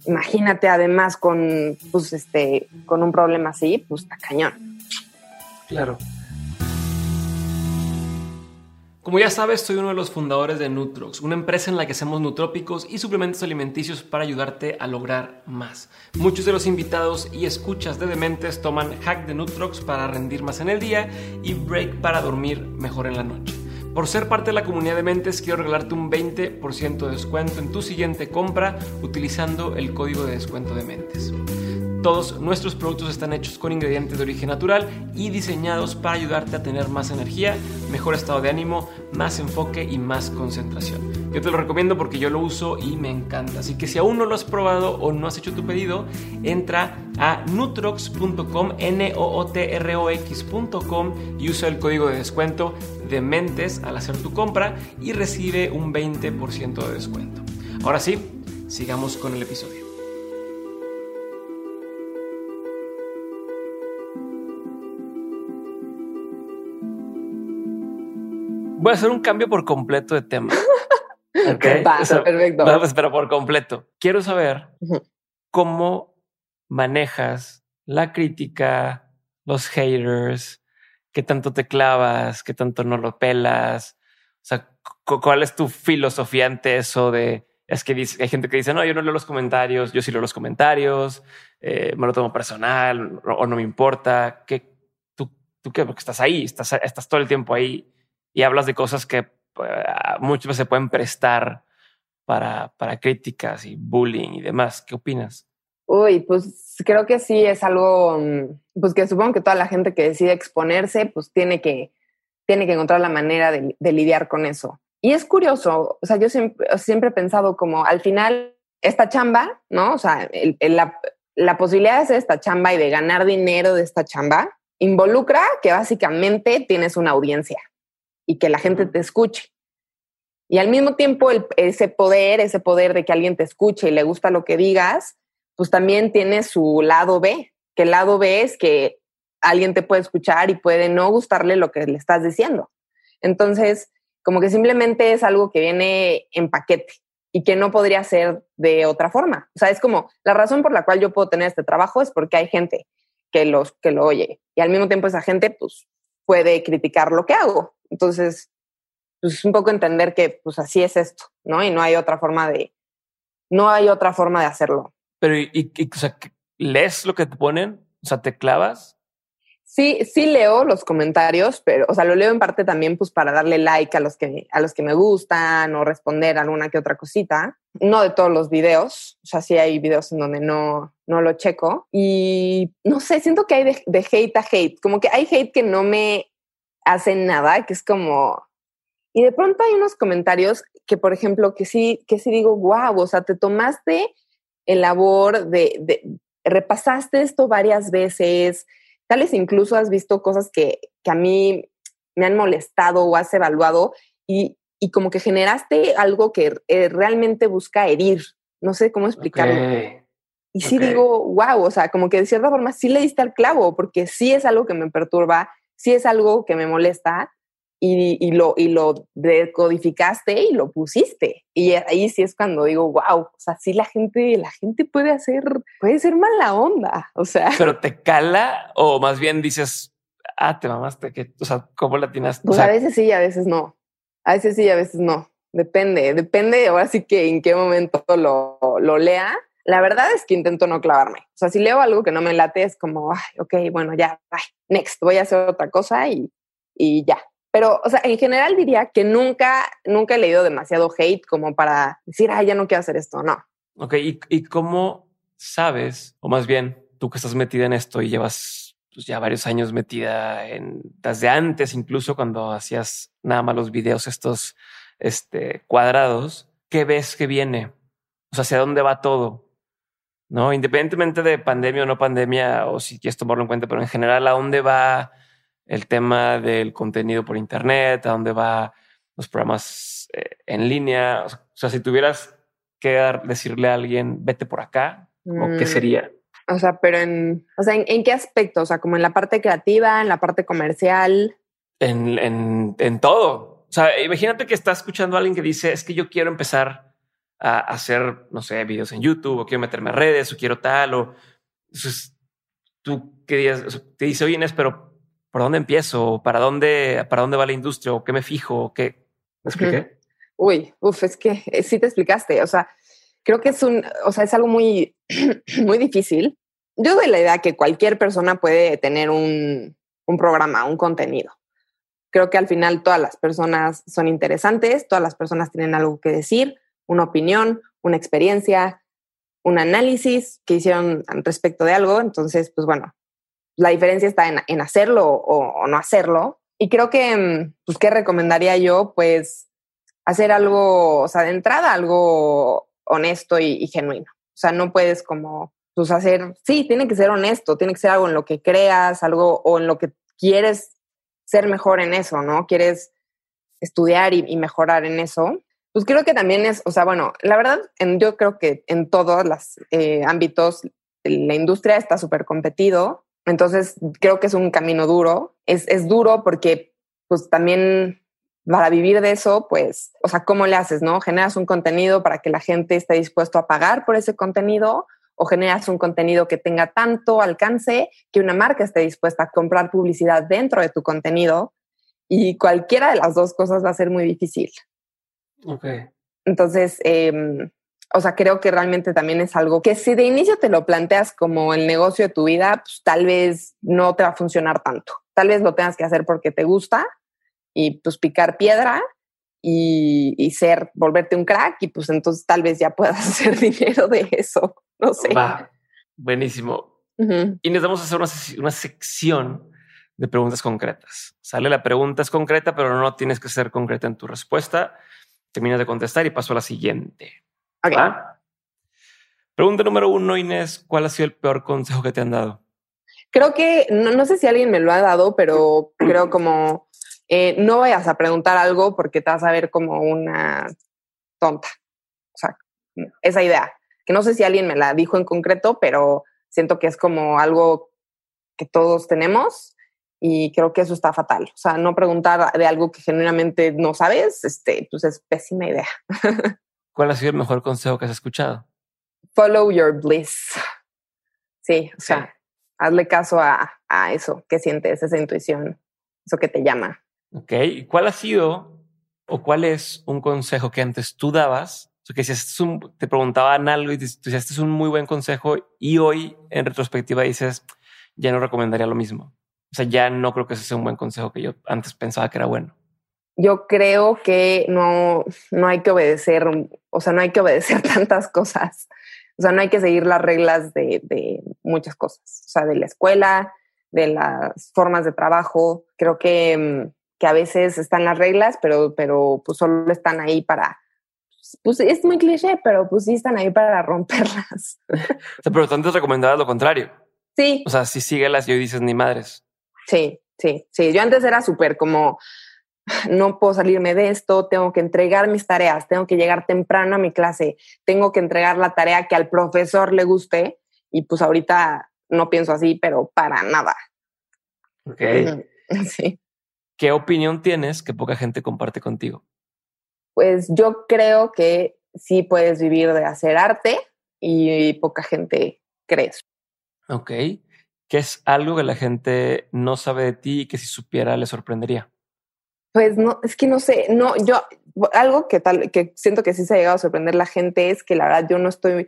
imagínate además con, pues, este, con un problema así, pues está cañón. Claro. Como ya sabes, soy uno de los fundadores de Nutrox, una empresa en la que hacemos nutrópicos y suplementos alimenticios para ayudarte a lograr más. Muchos de los invitados y escuchas de Dementes toman hack de Nutrox para rendir más en el día y break para dormir mejor en la noche. Por ser parte de la comunidad de mentes, quiero regalarte un 20% de descuento en tu siguiente compra utilizando el código de descuento de mentes. Todos nuestros productos están hechos con ingredientes de origen natural y diseñados para ayudarte a tener más energía, mejor estado de ánimo, más enfoque y más concentración. Yo te lo recomiendo porque yo lo uso y me encanta. Así que si aún no lo has probado o no has hecho tu pedido, entra a nutrox.com, n o o t r o x.com y usa el código de descuento de mentes al hacer tu compra y recibe un 20% de descuento. Ahora sí, sigamos con el episodio. Voy a hacer un cambio por completo de tema. Okay. perfecto. Vamos, pero por completo. Quiero saber cómo manejas la crítica, los haters, qué tanto te clavas, qué tanto no lo pelas. O sea, ¿cuál es tu filosofía ante eso de es que hay gente que dice, no, yo no leo los comentarios, yo sí leo los comentarios, eh, me lo tomo personal o, no me importa. ¿Qué, tú, ¿Tú qué? Porque estás ahí, estás, estás todo el tiempo ahí y hablas de cosas que uh, muchas veces se pueden prestar para, para críticas y bullying y demás. ¿Qué opinas? Uy, pues creo que sí es algo, mm, pues que supongo que toda la gente que decide exponerse, pues tiene que, tiene que encontrar la manera de, lidiar con eso. Y es curioso, o sea, yo siempre, siempre he pensado como al final esta chamba, ¿no? O sea, la, la posibilidad de hacer esta chamba y de ganar dinero de esta chamba involucra que básicamente tienes una audiencia, y que la gente te escuche. Y al mismo tiempo ese poder, ese poder de que alguien te escuche y le gusta lo que digas, pues también tiene su lado B, que el lado B es que alguien te puede escuchar y puede no gustarle lo que le estás diciendo. Entonces, como que simplemente es algo que viene en paquete y que no podría ser de otra forma. O sea, es como la razón por la cual yo puedo tener este trabajo es porque hay gente que, los, que lo oye y al mismo tiempo esa gente pues puede criticar lo que hago. Entonces, pues un poco entender que pues así es esto, ¿no? Y no hay otra forma de, no hay otra forma de hacerlo. Pero, y, o sea, ¿lees lo que te ponen? O sea, ¿te clavas? Sí, sí leo los comentarios, pero, o sea, lo leo en parte también pues para darle like a los que, a los que me gustan o responder alguna que otra cosita. No de todos los videos, o sea, sí hay videos en donde no, no lo checo. Y no sé, siento que hay de, de hate a hate, como que hay hate que no me hacen nada, que es como... Y de pronto hay unos comentarios que, por ejemplo, que sí, que sí digo, wow, o sea, te tomaste el labor de, de repasaste esto varias veces, tal vez incluso has visto cosas que, que a mí me han molestado o has evaluado y, y como que generaste algo que eh, realmente busca herir. No sé cómo explicarlo. Y sí digo, wow, o sea, como que de cierta forma sí le diste al clavo, porque sí es algo que me perturba, si es algo que me molesta y, y, lo, y lo decodificaste y lo pusiste. Y ahí sí es cuando digo, wow, o sea, sí la gente, la gente puede hacer, puede ser mala onda, o sea. Pero te cala o más bien dices, ah, te mamaste, que, o sea, ¿cómo la tienes? Pues a veces sí, a veces no. A veces sí, a veces no. Depende, depende ahora sí que en qué momento lo, lo lea la verdad es que intento no clavarme. O sea, si leo algo que no me late, es como, Ay, ok, bueno, ya, next, voy a hacer otra cosa y, y ya. Pero, o sea, en general diría que nunca, nunca he leído demasiado hate como para decir, ay, ya no quiero hacer esto. No. Ok, ¿y, y cómo sabes, o más bien tú que estás metida en esto y llevas pues, ya varios años metida en desde antes, incluso cuando hacías nada más los videos estos este, cuadrados. ¿Qué ves que viene? O sea, ¿hacia dónde va todo? No, independientemente de pandemia o no pandemia, o si quieres tomarlo en cuenta, pero en general, ¿a dónde va el tema del contenido por internet? ¿A dónde va los programas eh, en línea? O sea, si tuvieras que decirle a alguien, vete por acá, ¿o qué mm. sería? O sea, pero en, o sea, ¿en, qué aspecto? O sea, como en la parte creativa, en la parte comercial. En, en, en todo. O sea, imagínate que estás escuchando a alguien que dice, es que yo quiero empezar a hacer, no sé, videos en YouTube, o quiero meterme a redes, o quiero tal, o entonces tú querías, te dice, oye Inés, pero ¿por dónde empiezo? ¿Para dónde, para dónde va la industria? ¿O qué me fijo? ¿Qué? ¿Me expliqué? Uy, uf, es que eh, sí te explicaste. O sea, creo que es un, o sea, es algo muy, muy difícil. Yo doy la idea que cualquier persona puede tener un, un programa, un contenido. Creo que al final todas las personas son interesantes, todas las personas tienen algo que decir, una opinión, una experiencia, un análisis que hicieron respecto de algo. Entonces, pues bueno, la diferencia está en, en hacerlo o, no hacerlo. Y creo que, mm, pues, ¿qué recomendaría yo? Pues hacer algo, o sea, de entrada, algo honesto y, genuino. O sea, no puedes como, pues hacer, sí, tiene que ser honesto, tiene que ser algo en lo que creas, algo o en lo que quieres ser mejor en eso, ¿no? Quieres estudiar y, mejorar en eso. Pues creo que también es, o sea, bueno, la verdad, yo creo que en todos los eh, ámbitos la industria está súper competido, entonces creo que es un camino duro. Es, es duro porque pues también para vivir de eso, pues, o sea, ¿cómo le haces, no? ¿Generas un contenido para que la gente esté dispuesto a pagar por ese contenido? ¿O generas un contenido que tenga tanto alcance que una marca esté dispuesta a comprar publicidad dentro de tu contenido? Y cualquiera de las dos cosas va a ser muy difícil. Ok. Entonces, eh, o sea, creo que realmente también es algo que si de inicio te lo planteas como el negocio de tu vida, pues tal vez no te va a funcionar tanto. Tal vez lo tengas que hacer porque te gusta, y pues picar piedra y, y, ser, volverte un crack y pues entonces tal vez ya puedas hacer dinero de eso. No sé. Va. Buenísimo. Y nos vamos a hacer una, una, sección de preguntas concretas. Sale la pregunta es concreta, pero no tienes que ser concreta en tu respuesta. Terminas de contestar y paso a la siguiente. Okay. Pregunta número uno, Inés, ¿cuál ha sido el peor consejo que te han dado? Creo que, no, no sé si alguien me lo ha dado, pero creo como eh, no vayas a preguntar algo porque te vas a ver como una tonta. O sea, esa idea, que no sé si alguien me la dijo en concreto, pero siento que es como algo que todos tenemos y creo que eso está fatal. O sea, no preguntar de algo que genuinamente no sabes, este, pues es pésima idea. ¿Cuál ha sido el mejor consejo que has escuchado? Follow your bliss. Sí, o sea, hazle caso a, a eso que sientes, esa intuición, eso que te llama. Ok, ¿y cuál ha sido o cuál es un consejo que antes tú dabas? O sea, que si este un, te preguntaban algo y tú decías, este es un muy buen consejo y hoy en retrospectiva dices, ya no recomendaría lo mismo. O sea, ya no creo que ese sea un buen consejo que yo antes pensaba que era bueno. Yo creo que no, no hay que obedecer, o sea, no hay que obedecer tantas cosas. O sea, no hay que seguir las reglas de, de muchas cosas. O sea, de la escuela, de las formas de trabajo. Creo que mm, que a veces están las reglas, pero, pero pues solo están ahí para, pues es muy cliché, pero pues sí están ahí para romperlas. pero tú antes recomendabas lo contrario. Sí. O sea, si síguelas y hoy dices ni madres. Sí, sí, sí. Yo antes era súper como, no puedo salirme de esto, tengo que entregar mis tareas, tengo que llegar temprano a mi clase, tengo que entregar la tarea que al profesor le guste y pues ahorita no pienso así, pero para nada. Ok. Sí. ¿Qué opinión tienes que poca gente comparte contigo? Pues yo creo que sí puedes vivir de hacer arte y poca gente cree eso. Ok. ¿Qué es algo que la gente no sabe de ti y que si supiera le sorprendería? Pues no, es que no sé, no, yo, algo que tal, que siento que sí se ha llegado a sorprender la gente es que la verdad yo no estoy, o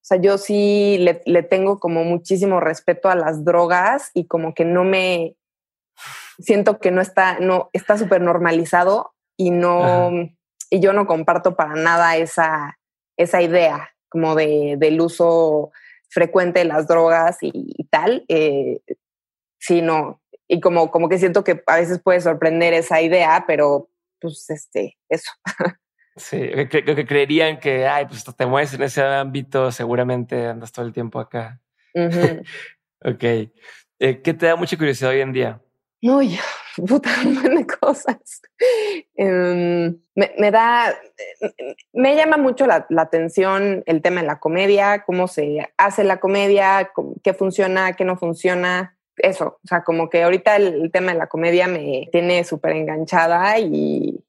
sea, yo sí le, le tengo como muchísimo respeto a las drogas y como que no me, siento que no está, no, está súper normalizado y no, y yo no comparto para nada esa, esa idea como de, del uso frecuente las drogas y, tal. Eh, sí, no. Y como, como que siento que a veces puede sorprender esa idea, pero pues este, eso. Sí, creo que, creerían que, ay, pues te mueves en ese ámbito, seguramente andas todo el tiempo acá. ok. Eh, ¿Qué te da mucha curiosidad hoy en día? Uy, puta, un montón de cosas. Em, me, da, me llama mucho la, atención el tema de la comedia, cómo se hace la comedia, qué funciona, qué no funciona. Eso, o sea, como que ahorita el, tema de la comedia me tiene súper enganchada y,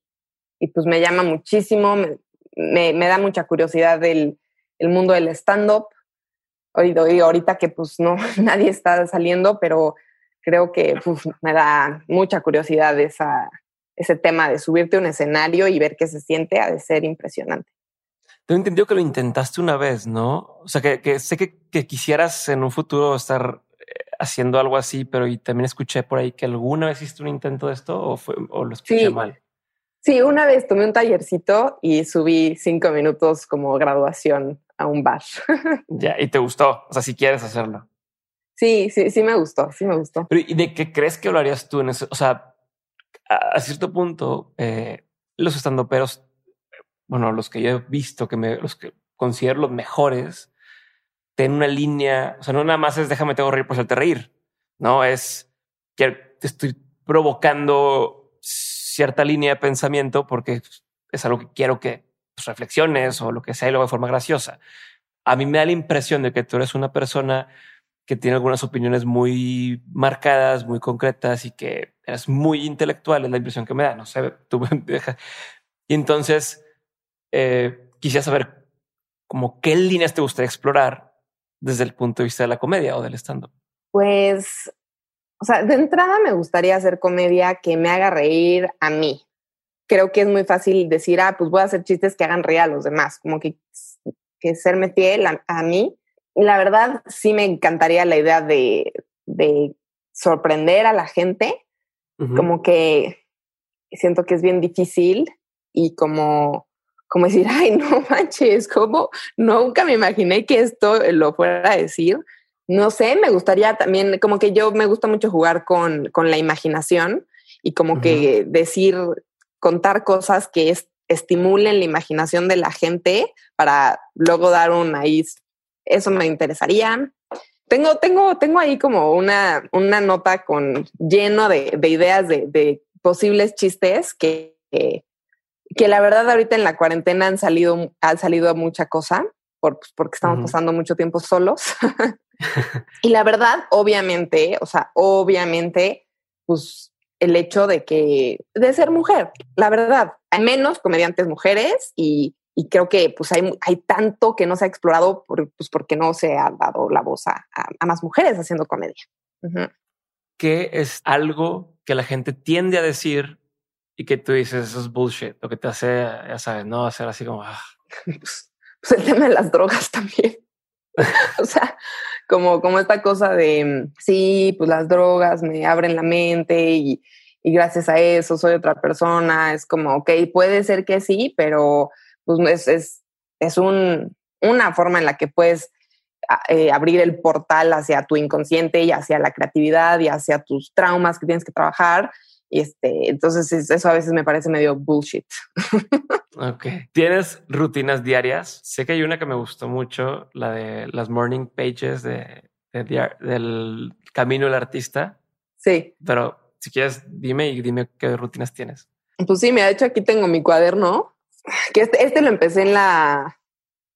y, pues me llama muchísimo, me, me, da mucha curiosidad del el mundo del stand-up. Hoy, ahorita que pues no, nadie está saliendo, pero creo que me da mucha curiosidad esa, ese tema de subirte a un escenario y ver qué se siente, ha de ser impresionante. Tengo entendido que lo intentaste una vez, ¿no? O sea, que, sé que, quisieras en un futuro estar eh, haciendo algo así, pero y también escuché por ahí que alguna vez hiciste un intento de esto o, fue, o lo escuché mal. Sí, una vez tomé un tallercito y subí cinco minutos como graduación a un bar. ya, y te gustó. O sea, si quieres hacerlo. Sí, sí, sí me gustó, sí me gustó. Pero ¿y de qué crees que lo harías tú en eso? O sea, a, cierto punto, eh, los estandoperos, bueno, los que yo he visto, que me, los que considero los mejores, tienen una línea, o sea, no nada más es déjame tengo reír por hacerte reír, no es que te estoy provocando cierta línea de pensamiento porque es algo que quiero que pues, reflexiones o lo que sea y lo de forma graciosa. A mí me da la impresión de que tú eres una persona que tiene algunas opiniones muy marcadas, muy concretas y que eres muy intelectual, es la impresión que me da. No sé, tú Y entonces eh, quisiera saber como qué líneas te gustaría explorar desde el punto de vista de la comedia o del stand-up. Pues, o sea, de entrada me gustaría hacer comedia que me haga reír a mí. Creo que es muy fácil decir, ah, pues voy a hacer chistes que hagan reír a los demás, como que, que serme fiel a mí la verdad sí me encantaría la idea de, sorprender a la gente, como que siento que es bien difícil y como, como decir, ay, no manches, como nunca me imaginé que esto lo fuera a decir. No sé, me gustaría también, como que yo me gusta mucho jugar con, la imaginación y como que decir, contar cosas que estimulen la imaginación de la gente para luego dar un ahí eso me interesaría. Tengo, tengo, tengo ahí como una, una nota con lleno de, ideas de, posibles chistes que, que, la verdad ahorita en la cuarentena han salido, han salido mucha cosa por, pues, porque estamos pasando mucho tiempo solos. y la verdad, obviamente, o sea, obviamente, pues el hecho de que, de ser mujer, la verdad, hay menos comediantes mujeres y y creo que pues hay, hay tanto que no se ha explorado por, pues porque no se ha dado la voz a, a, más mujeres haciendo comedia. ¿Qué es algo que la gente tiende a decir y que tú dices eso es bullshit? Lo que te hace, ya sabes, no hacer así como... Ah. Pues, pues, el tema de las drogas también. o sea, como, como esta cosa de, sí, pues las drogas me abren la mente y, y gracias a eso soy otra persona. Es como, ok, puede ser que sí, pero pues es, es, un, una forma en la que puedes ah, eh, abrir el portal hacia tu inconsciente y hacia la creatividad y hacia tus traumas que tienes que trabajar. Y este, entonces eso a veces me parece medio bullshit. Ok. ¿Tienes rutinas diarias? Sé que hay una que me gustó mucho, la de las morning pages de, del Camino del Artista. Sí. Pero si quieres, dime y dime qué rutinas tienes. Pues sí, me ha hecho aquí tengo mi cuaderno que este, este, lo empecé en la,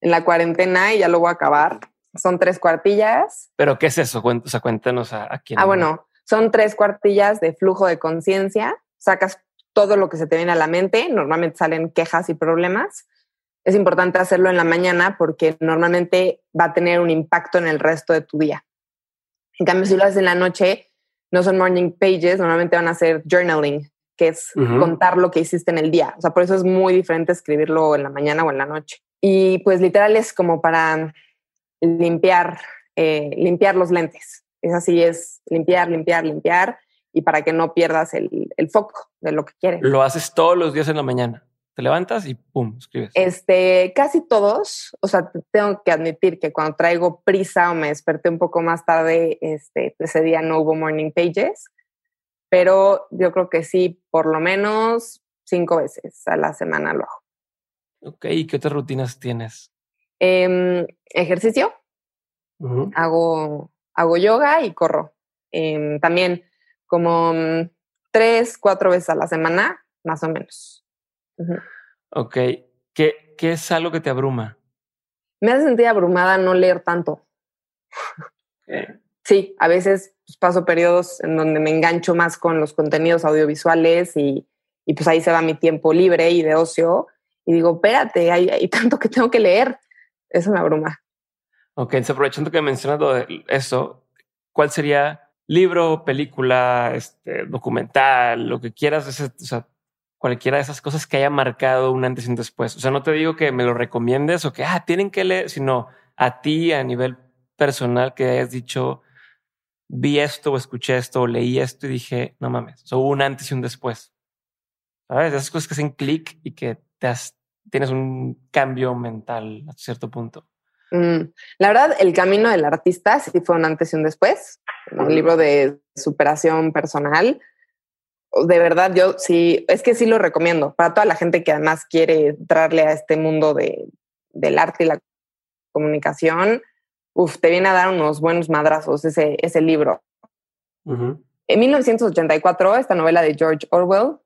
en la cuarentena y ya lo voy a acabar. Son tres cuartillas. ¿Pero qué es eso? O sea, cuéntanos a, a quién. Ah, bueno, son tres cuartillas de flujo de conciencia. Sacas todo lo que se te viene a la mente. Normalmente salen quejas y problemas. Es importante hacerlo en la mañana porque normalmente va a tener un impacto en el resto de tu día. En cambio, si lo haces en la noche, no son morning pages, normalmente van a ser journaling, que es contar lo que hiciste en el día. O sea, por eso es muy diferente escribirlo en la mañana o en la noche. Y pues literal es como para limpiar, eh, limpiar los lentes. Es así, es limpiar, limpiar, limpiar y para que no pierdas el, el, foco de lo que quieres. Lo haces todos los días en la mañana. te levantas y pum, escribes. Este, casi todos, o sea, tengo que admitir que cuando traigo prisa o me desperté un poco más tarde, este, ese día no hubo morning pages, pero yo creo que sí, por lo menos cinco veces a la semana lo hago. Ok, ¿y qué otras rutinas tienes? Em, ejercicio, hago, hago yoga y corro. Em, también como mm, tres, cuatro veces a la semana, más o menos. Ok. ¿Qué, ¿Qué es algo que te abruma? Me hace sentir abrumada no leer tanto. Sí, a veces pues, paso periodos en donde me engancho más con los contenidos audiovisuales y, pues ahí se va mi tiempo libre y de ocio. Y digo, espérate, hay, tanto que tengo que leer. Eso me abruma. Ok, aprovechando que mencionas eso, ¿cuál sería libro, película, este, documental, lo que quieras? o sea, cualquiera de esas cosas que haya marcado un antes y un después. O sea, no te digo que me lo recomiendes o que ah, tienen que leer, sino a ti a nivel personal que hayas dicho vi esto o escuché esto o leí esto y dije no mames, o hubo un antes y un después. Sabes, esas cosas que hacen clic y que te tienes un cambio mental a cierto punto. Mm, la verdad, el camino del artista sí fue un antes y un después. Un libro de superación personal de verdad, yo sí, es que sí lo recomiendo para toda la gente que además quiere entrarle a este mundo de, del arte y la comunicación. Uf, te viene a dar unos buenos madrazos ese, ese libro. En 1984, esta novela de George Orwell,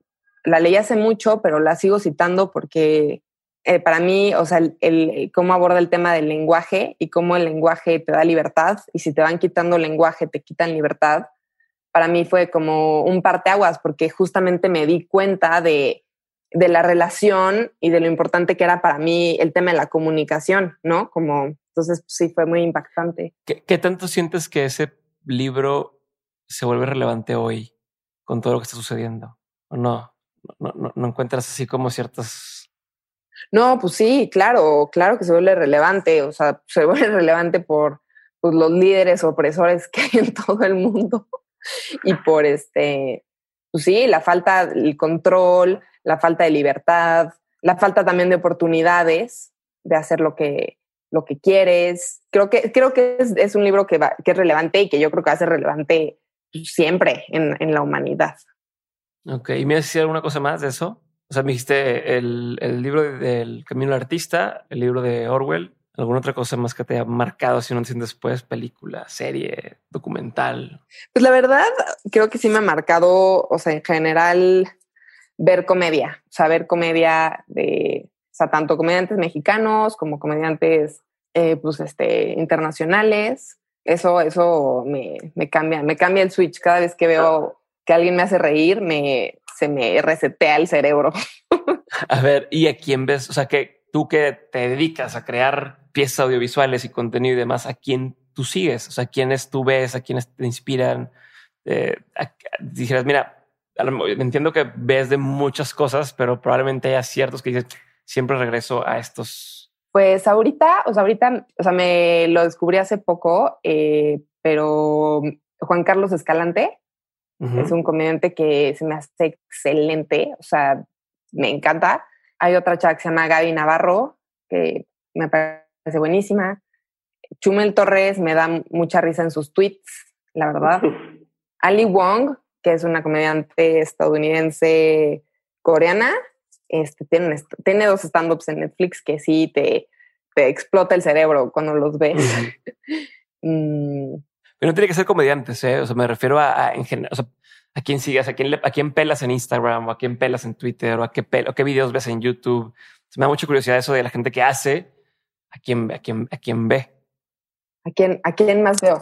la leí hace mucho, pero la sigo citando porque eh, para mí, o sea, el, cómo aborda el tema del lenguaje y cómo el lenguaje te da libertad y si te van quitando lenguaje, te quitan libertad para mí fue como un parteaguas porque justamente me di cuenta de, de la relación y de lo importante que era para mí el tema de la comunicación, ¿no? Como, entonces sí fue muy impactante. ¿Qué, tanto sientes que ese libro se vuelve relevante hoy con todo lo que está sucediendo? ¿O no? ¿No, no, no encuentras así como ciertas... No, pues sí, claro, claro que se vuelve relevante, o sea, se vuelve relevante por pues, los líderes opresores que hay en todo el mundo. y por este, pues sí, la falta, el control, la falta de libertad, la falta también de oportunidades de hacer lo que, lo que quieres. Creo que, creo que es, un libro que, va, que es relevante y que yo creo que va a ser relevante siempre en, en la humanidad. Ok, ¿y me decir alguna cosa más de eso? O sea, me dijiste el, el libro del Camino del Artista, el libro de Orwell, ¿Alguna otra cosa más que te haya marcado si no antes después? Película, serie, documental. Pues la verdad, creo que sí me ha marcado, o sea, en general, ver comedia, o sea, ver comedia de, sea, tanto comediantes mexicanos como comediantes, eh, pues, este, internacionales. Eso, eso me, me, cambia, me cambia el switch cada vez que veo que alguien me hace reír, me, se me resetea el cerebro. A ver, ¿y a quién ves? O sea, que tú que te dedicas a crear piezas audiovisuales y contenido y demás, ¿a quién tú sigues? O sea, ¿quiénes tú ves? ¿A quiénes te inspiran? Eh, dijeras, mira, entiendo que ves de muchas cosas, pero probablemente haya ciertos que dices, siempre regreso a estos. Pues ahorita, o sea, ahorita, o sea, me lo descubrí hace poco, eh, pero Juan Carlos Escalante es un comediante que se me hace excelente, o sea, me encanta. Hay otra chava que se llama Gaby Navarro, que me parece parece buenísima. Chumel Torres me da mucha risa en sus tweets, la verdad. Ali Wong, que es una comediante estadounidense coreana, este, tiene, tiene dos stand-ups en Netflix que sí te, te explota el cerebro cuando los ves. Mm. Pero no tiene que ser comediantes, ¿eh? O sea, me refiero a, en general, o sea, a quién sigues, a quién, a quién pelas en Instagram, o a quién pelas en Twitter, o a qué, o qué videos ves en YouTube. me da mucha curiosidad eso de la gente que hace ¿A quién, a quién, a quién ve? ¿A quién, ¿A quién más veo?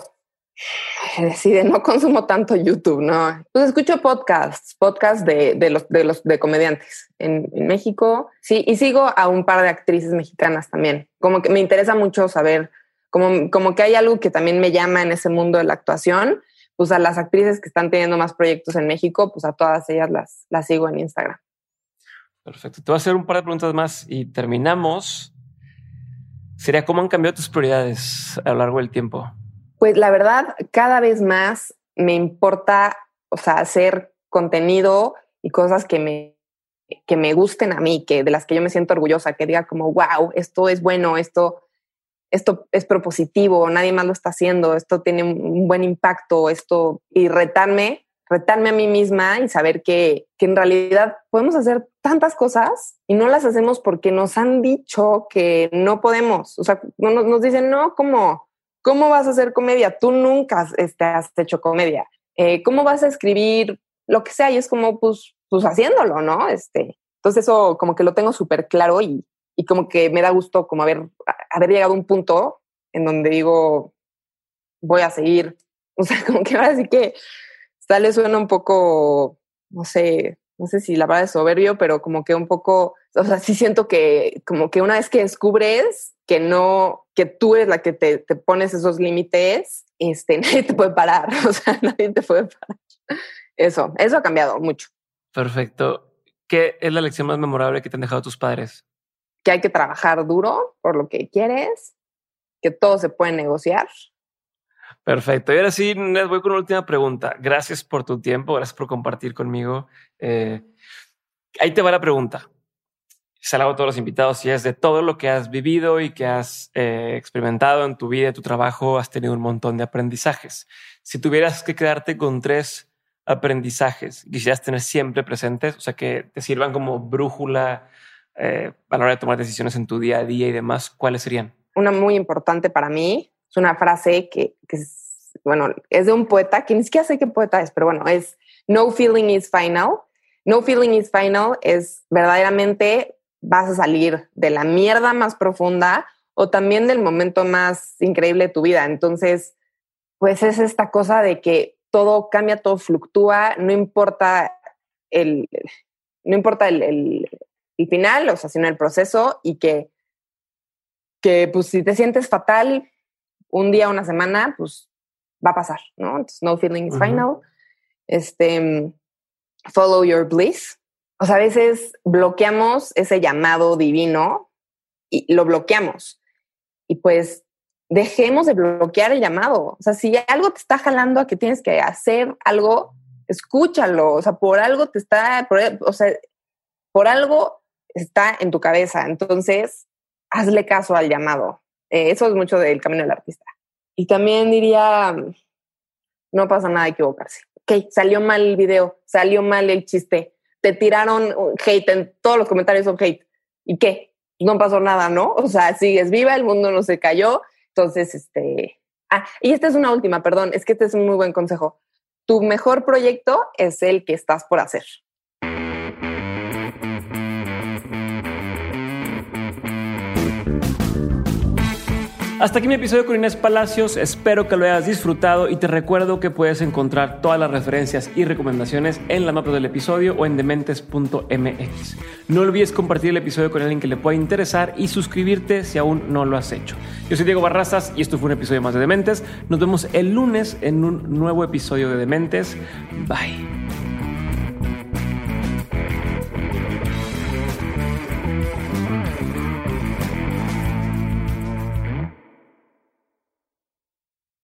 Decide, no consumo tanto YouTube, no. Pues escucho podcasts, podcasts de, de, los, de los de comediantes en, en, México. Sí, y sigo a un par de actrices mexicanas también. Como que me interesa mucho saber, como, como que hay algo que también me llama en ese mundo de la actuación. Pues a las actrices que están teniendo más proyectos en México, pues a todas ellas las, las sigo en Instagram. Perfecto. Te voy a hacer un par de preguntas más y terminamos sería cómo han cambiado tus prioridades a lo largo del tiempo. Pues la verdad, cada vez más me importa, o sea, hacer contenido y cosas que me que me gusten a mí, que de las que yo me siento orgullosa, que diga como, wow, esto es bueno, esto, esto es propositivo, nadie más lo está haciendo, esto tiene un buen impacto, esto, y retarme, retarme a mí misma y saber que, que en realidad podemos hacer tantas cosas y no las hacemos porque nos han dicho que no podemos. O sea, nos, nos dicen, no, ¿cómo, ¿cómo vas a hacer comedia? Tú nunca este, has hecho comedia. Eh, ¿Cómo vas a escribir lo que sea? Y es como, pues, pues haciéndolo, ¿no? Este, entonces eso como que lo tengo súper claro y, y como que me da gusto como haber, haber llegado a un punto en donde digo, voy a seguir. O sea, como que ahora sí que tal vez suena un poco, no sé, no sé si la verdad es soberbio, pero como que un poco, o sea, sí siento que como que una vez que descubres que no, que tú eres la que te, te pones esos límites, este, nadie te puede parar, o sea, nadie te puede parar. Eso, eso ha cambiado mucho. Perfecto. ¿Qué es la lección más memorable que te han dejado tus padres? Que hay que trabajar duro por lo que quieres, que todo se puede negociar. Perfecto. Y ahora sí, les voy con una última pregunta. Gracias por tu tiempo, gracias por compartir conmigo. Eh, ahí te va la pregunta. Se la hago a todos los invitados y es de todo lo que has vivido y que has eh, experimentado en tu vida y tu trabajo, has tenido un montón de aprendizajes. Si tuvieras que quedarte con tres aprendizajes, quisieras tener siempre presentes, o sea, que te sirvan como brújula eh, a la hora de tomar decisiones en tu día a día y demás, ¿cuáles serían? Una muy importante para mí es una frase que, es, bueno, es de un poeta, que ni siquiera sé qué poeta es, pero bueno, es No feeling is final. No feeling is final es verdaderamente vas a salir de la mierda más profunda o también del momento más increíble de tu vida. Entonces, pues es esta cosa de que todo cambia, todo fluctúa, no importa el, no importa el, el final, o sea, sino el proceso y que, que pues si te sientes fatal un día, una semana, pues va a pasar, ¿no? Entonces, no feeling is uh -huh. final. Este, follow your bliss. O sea, a veces bloqueamos ese llamado divino y lo bloqueamos. Y pues dejemos de bloquear el llamado. O sea, si algo te está jalando a que tienes que hacer algo, escúchalo. O sea, por algo te está, por, o sea, por algo está en tu cabeza. Entonces, hazle caso al llamado. Eh, eso es mucho del camino del artista. Y también diría, no pasa nada equivocarse. Ok, salió mal el video, salió mal el chiste, te tiraron hate, en todos los comentarios son hate. ¿Y qué? No pasó nada, ¿no? O sea, sigues viva, el mundo no se cayó. Entonces, este... Ah, y esta es una última, perdón, es que este es un muy buen consejo. Tu mejor proyecto es el que estás por hacer. Hasta aquí mi episodio con Inés Palacios, espero que lo hayas disfrutado y te recuerdo que puedes encontrar todas las referencias y recomendaciones en la nota del episodio o en dementes.mx. No olvides compartir el episodio con alguien que le pueda interesar y suscribirte si aún no lo has hecho. Yo soy Diego Barrazas y esto fue un episodio más de Dementes. Nos vemos el lunes en un nuevo episodio de Dementes. Bye.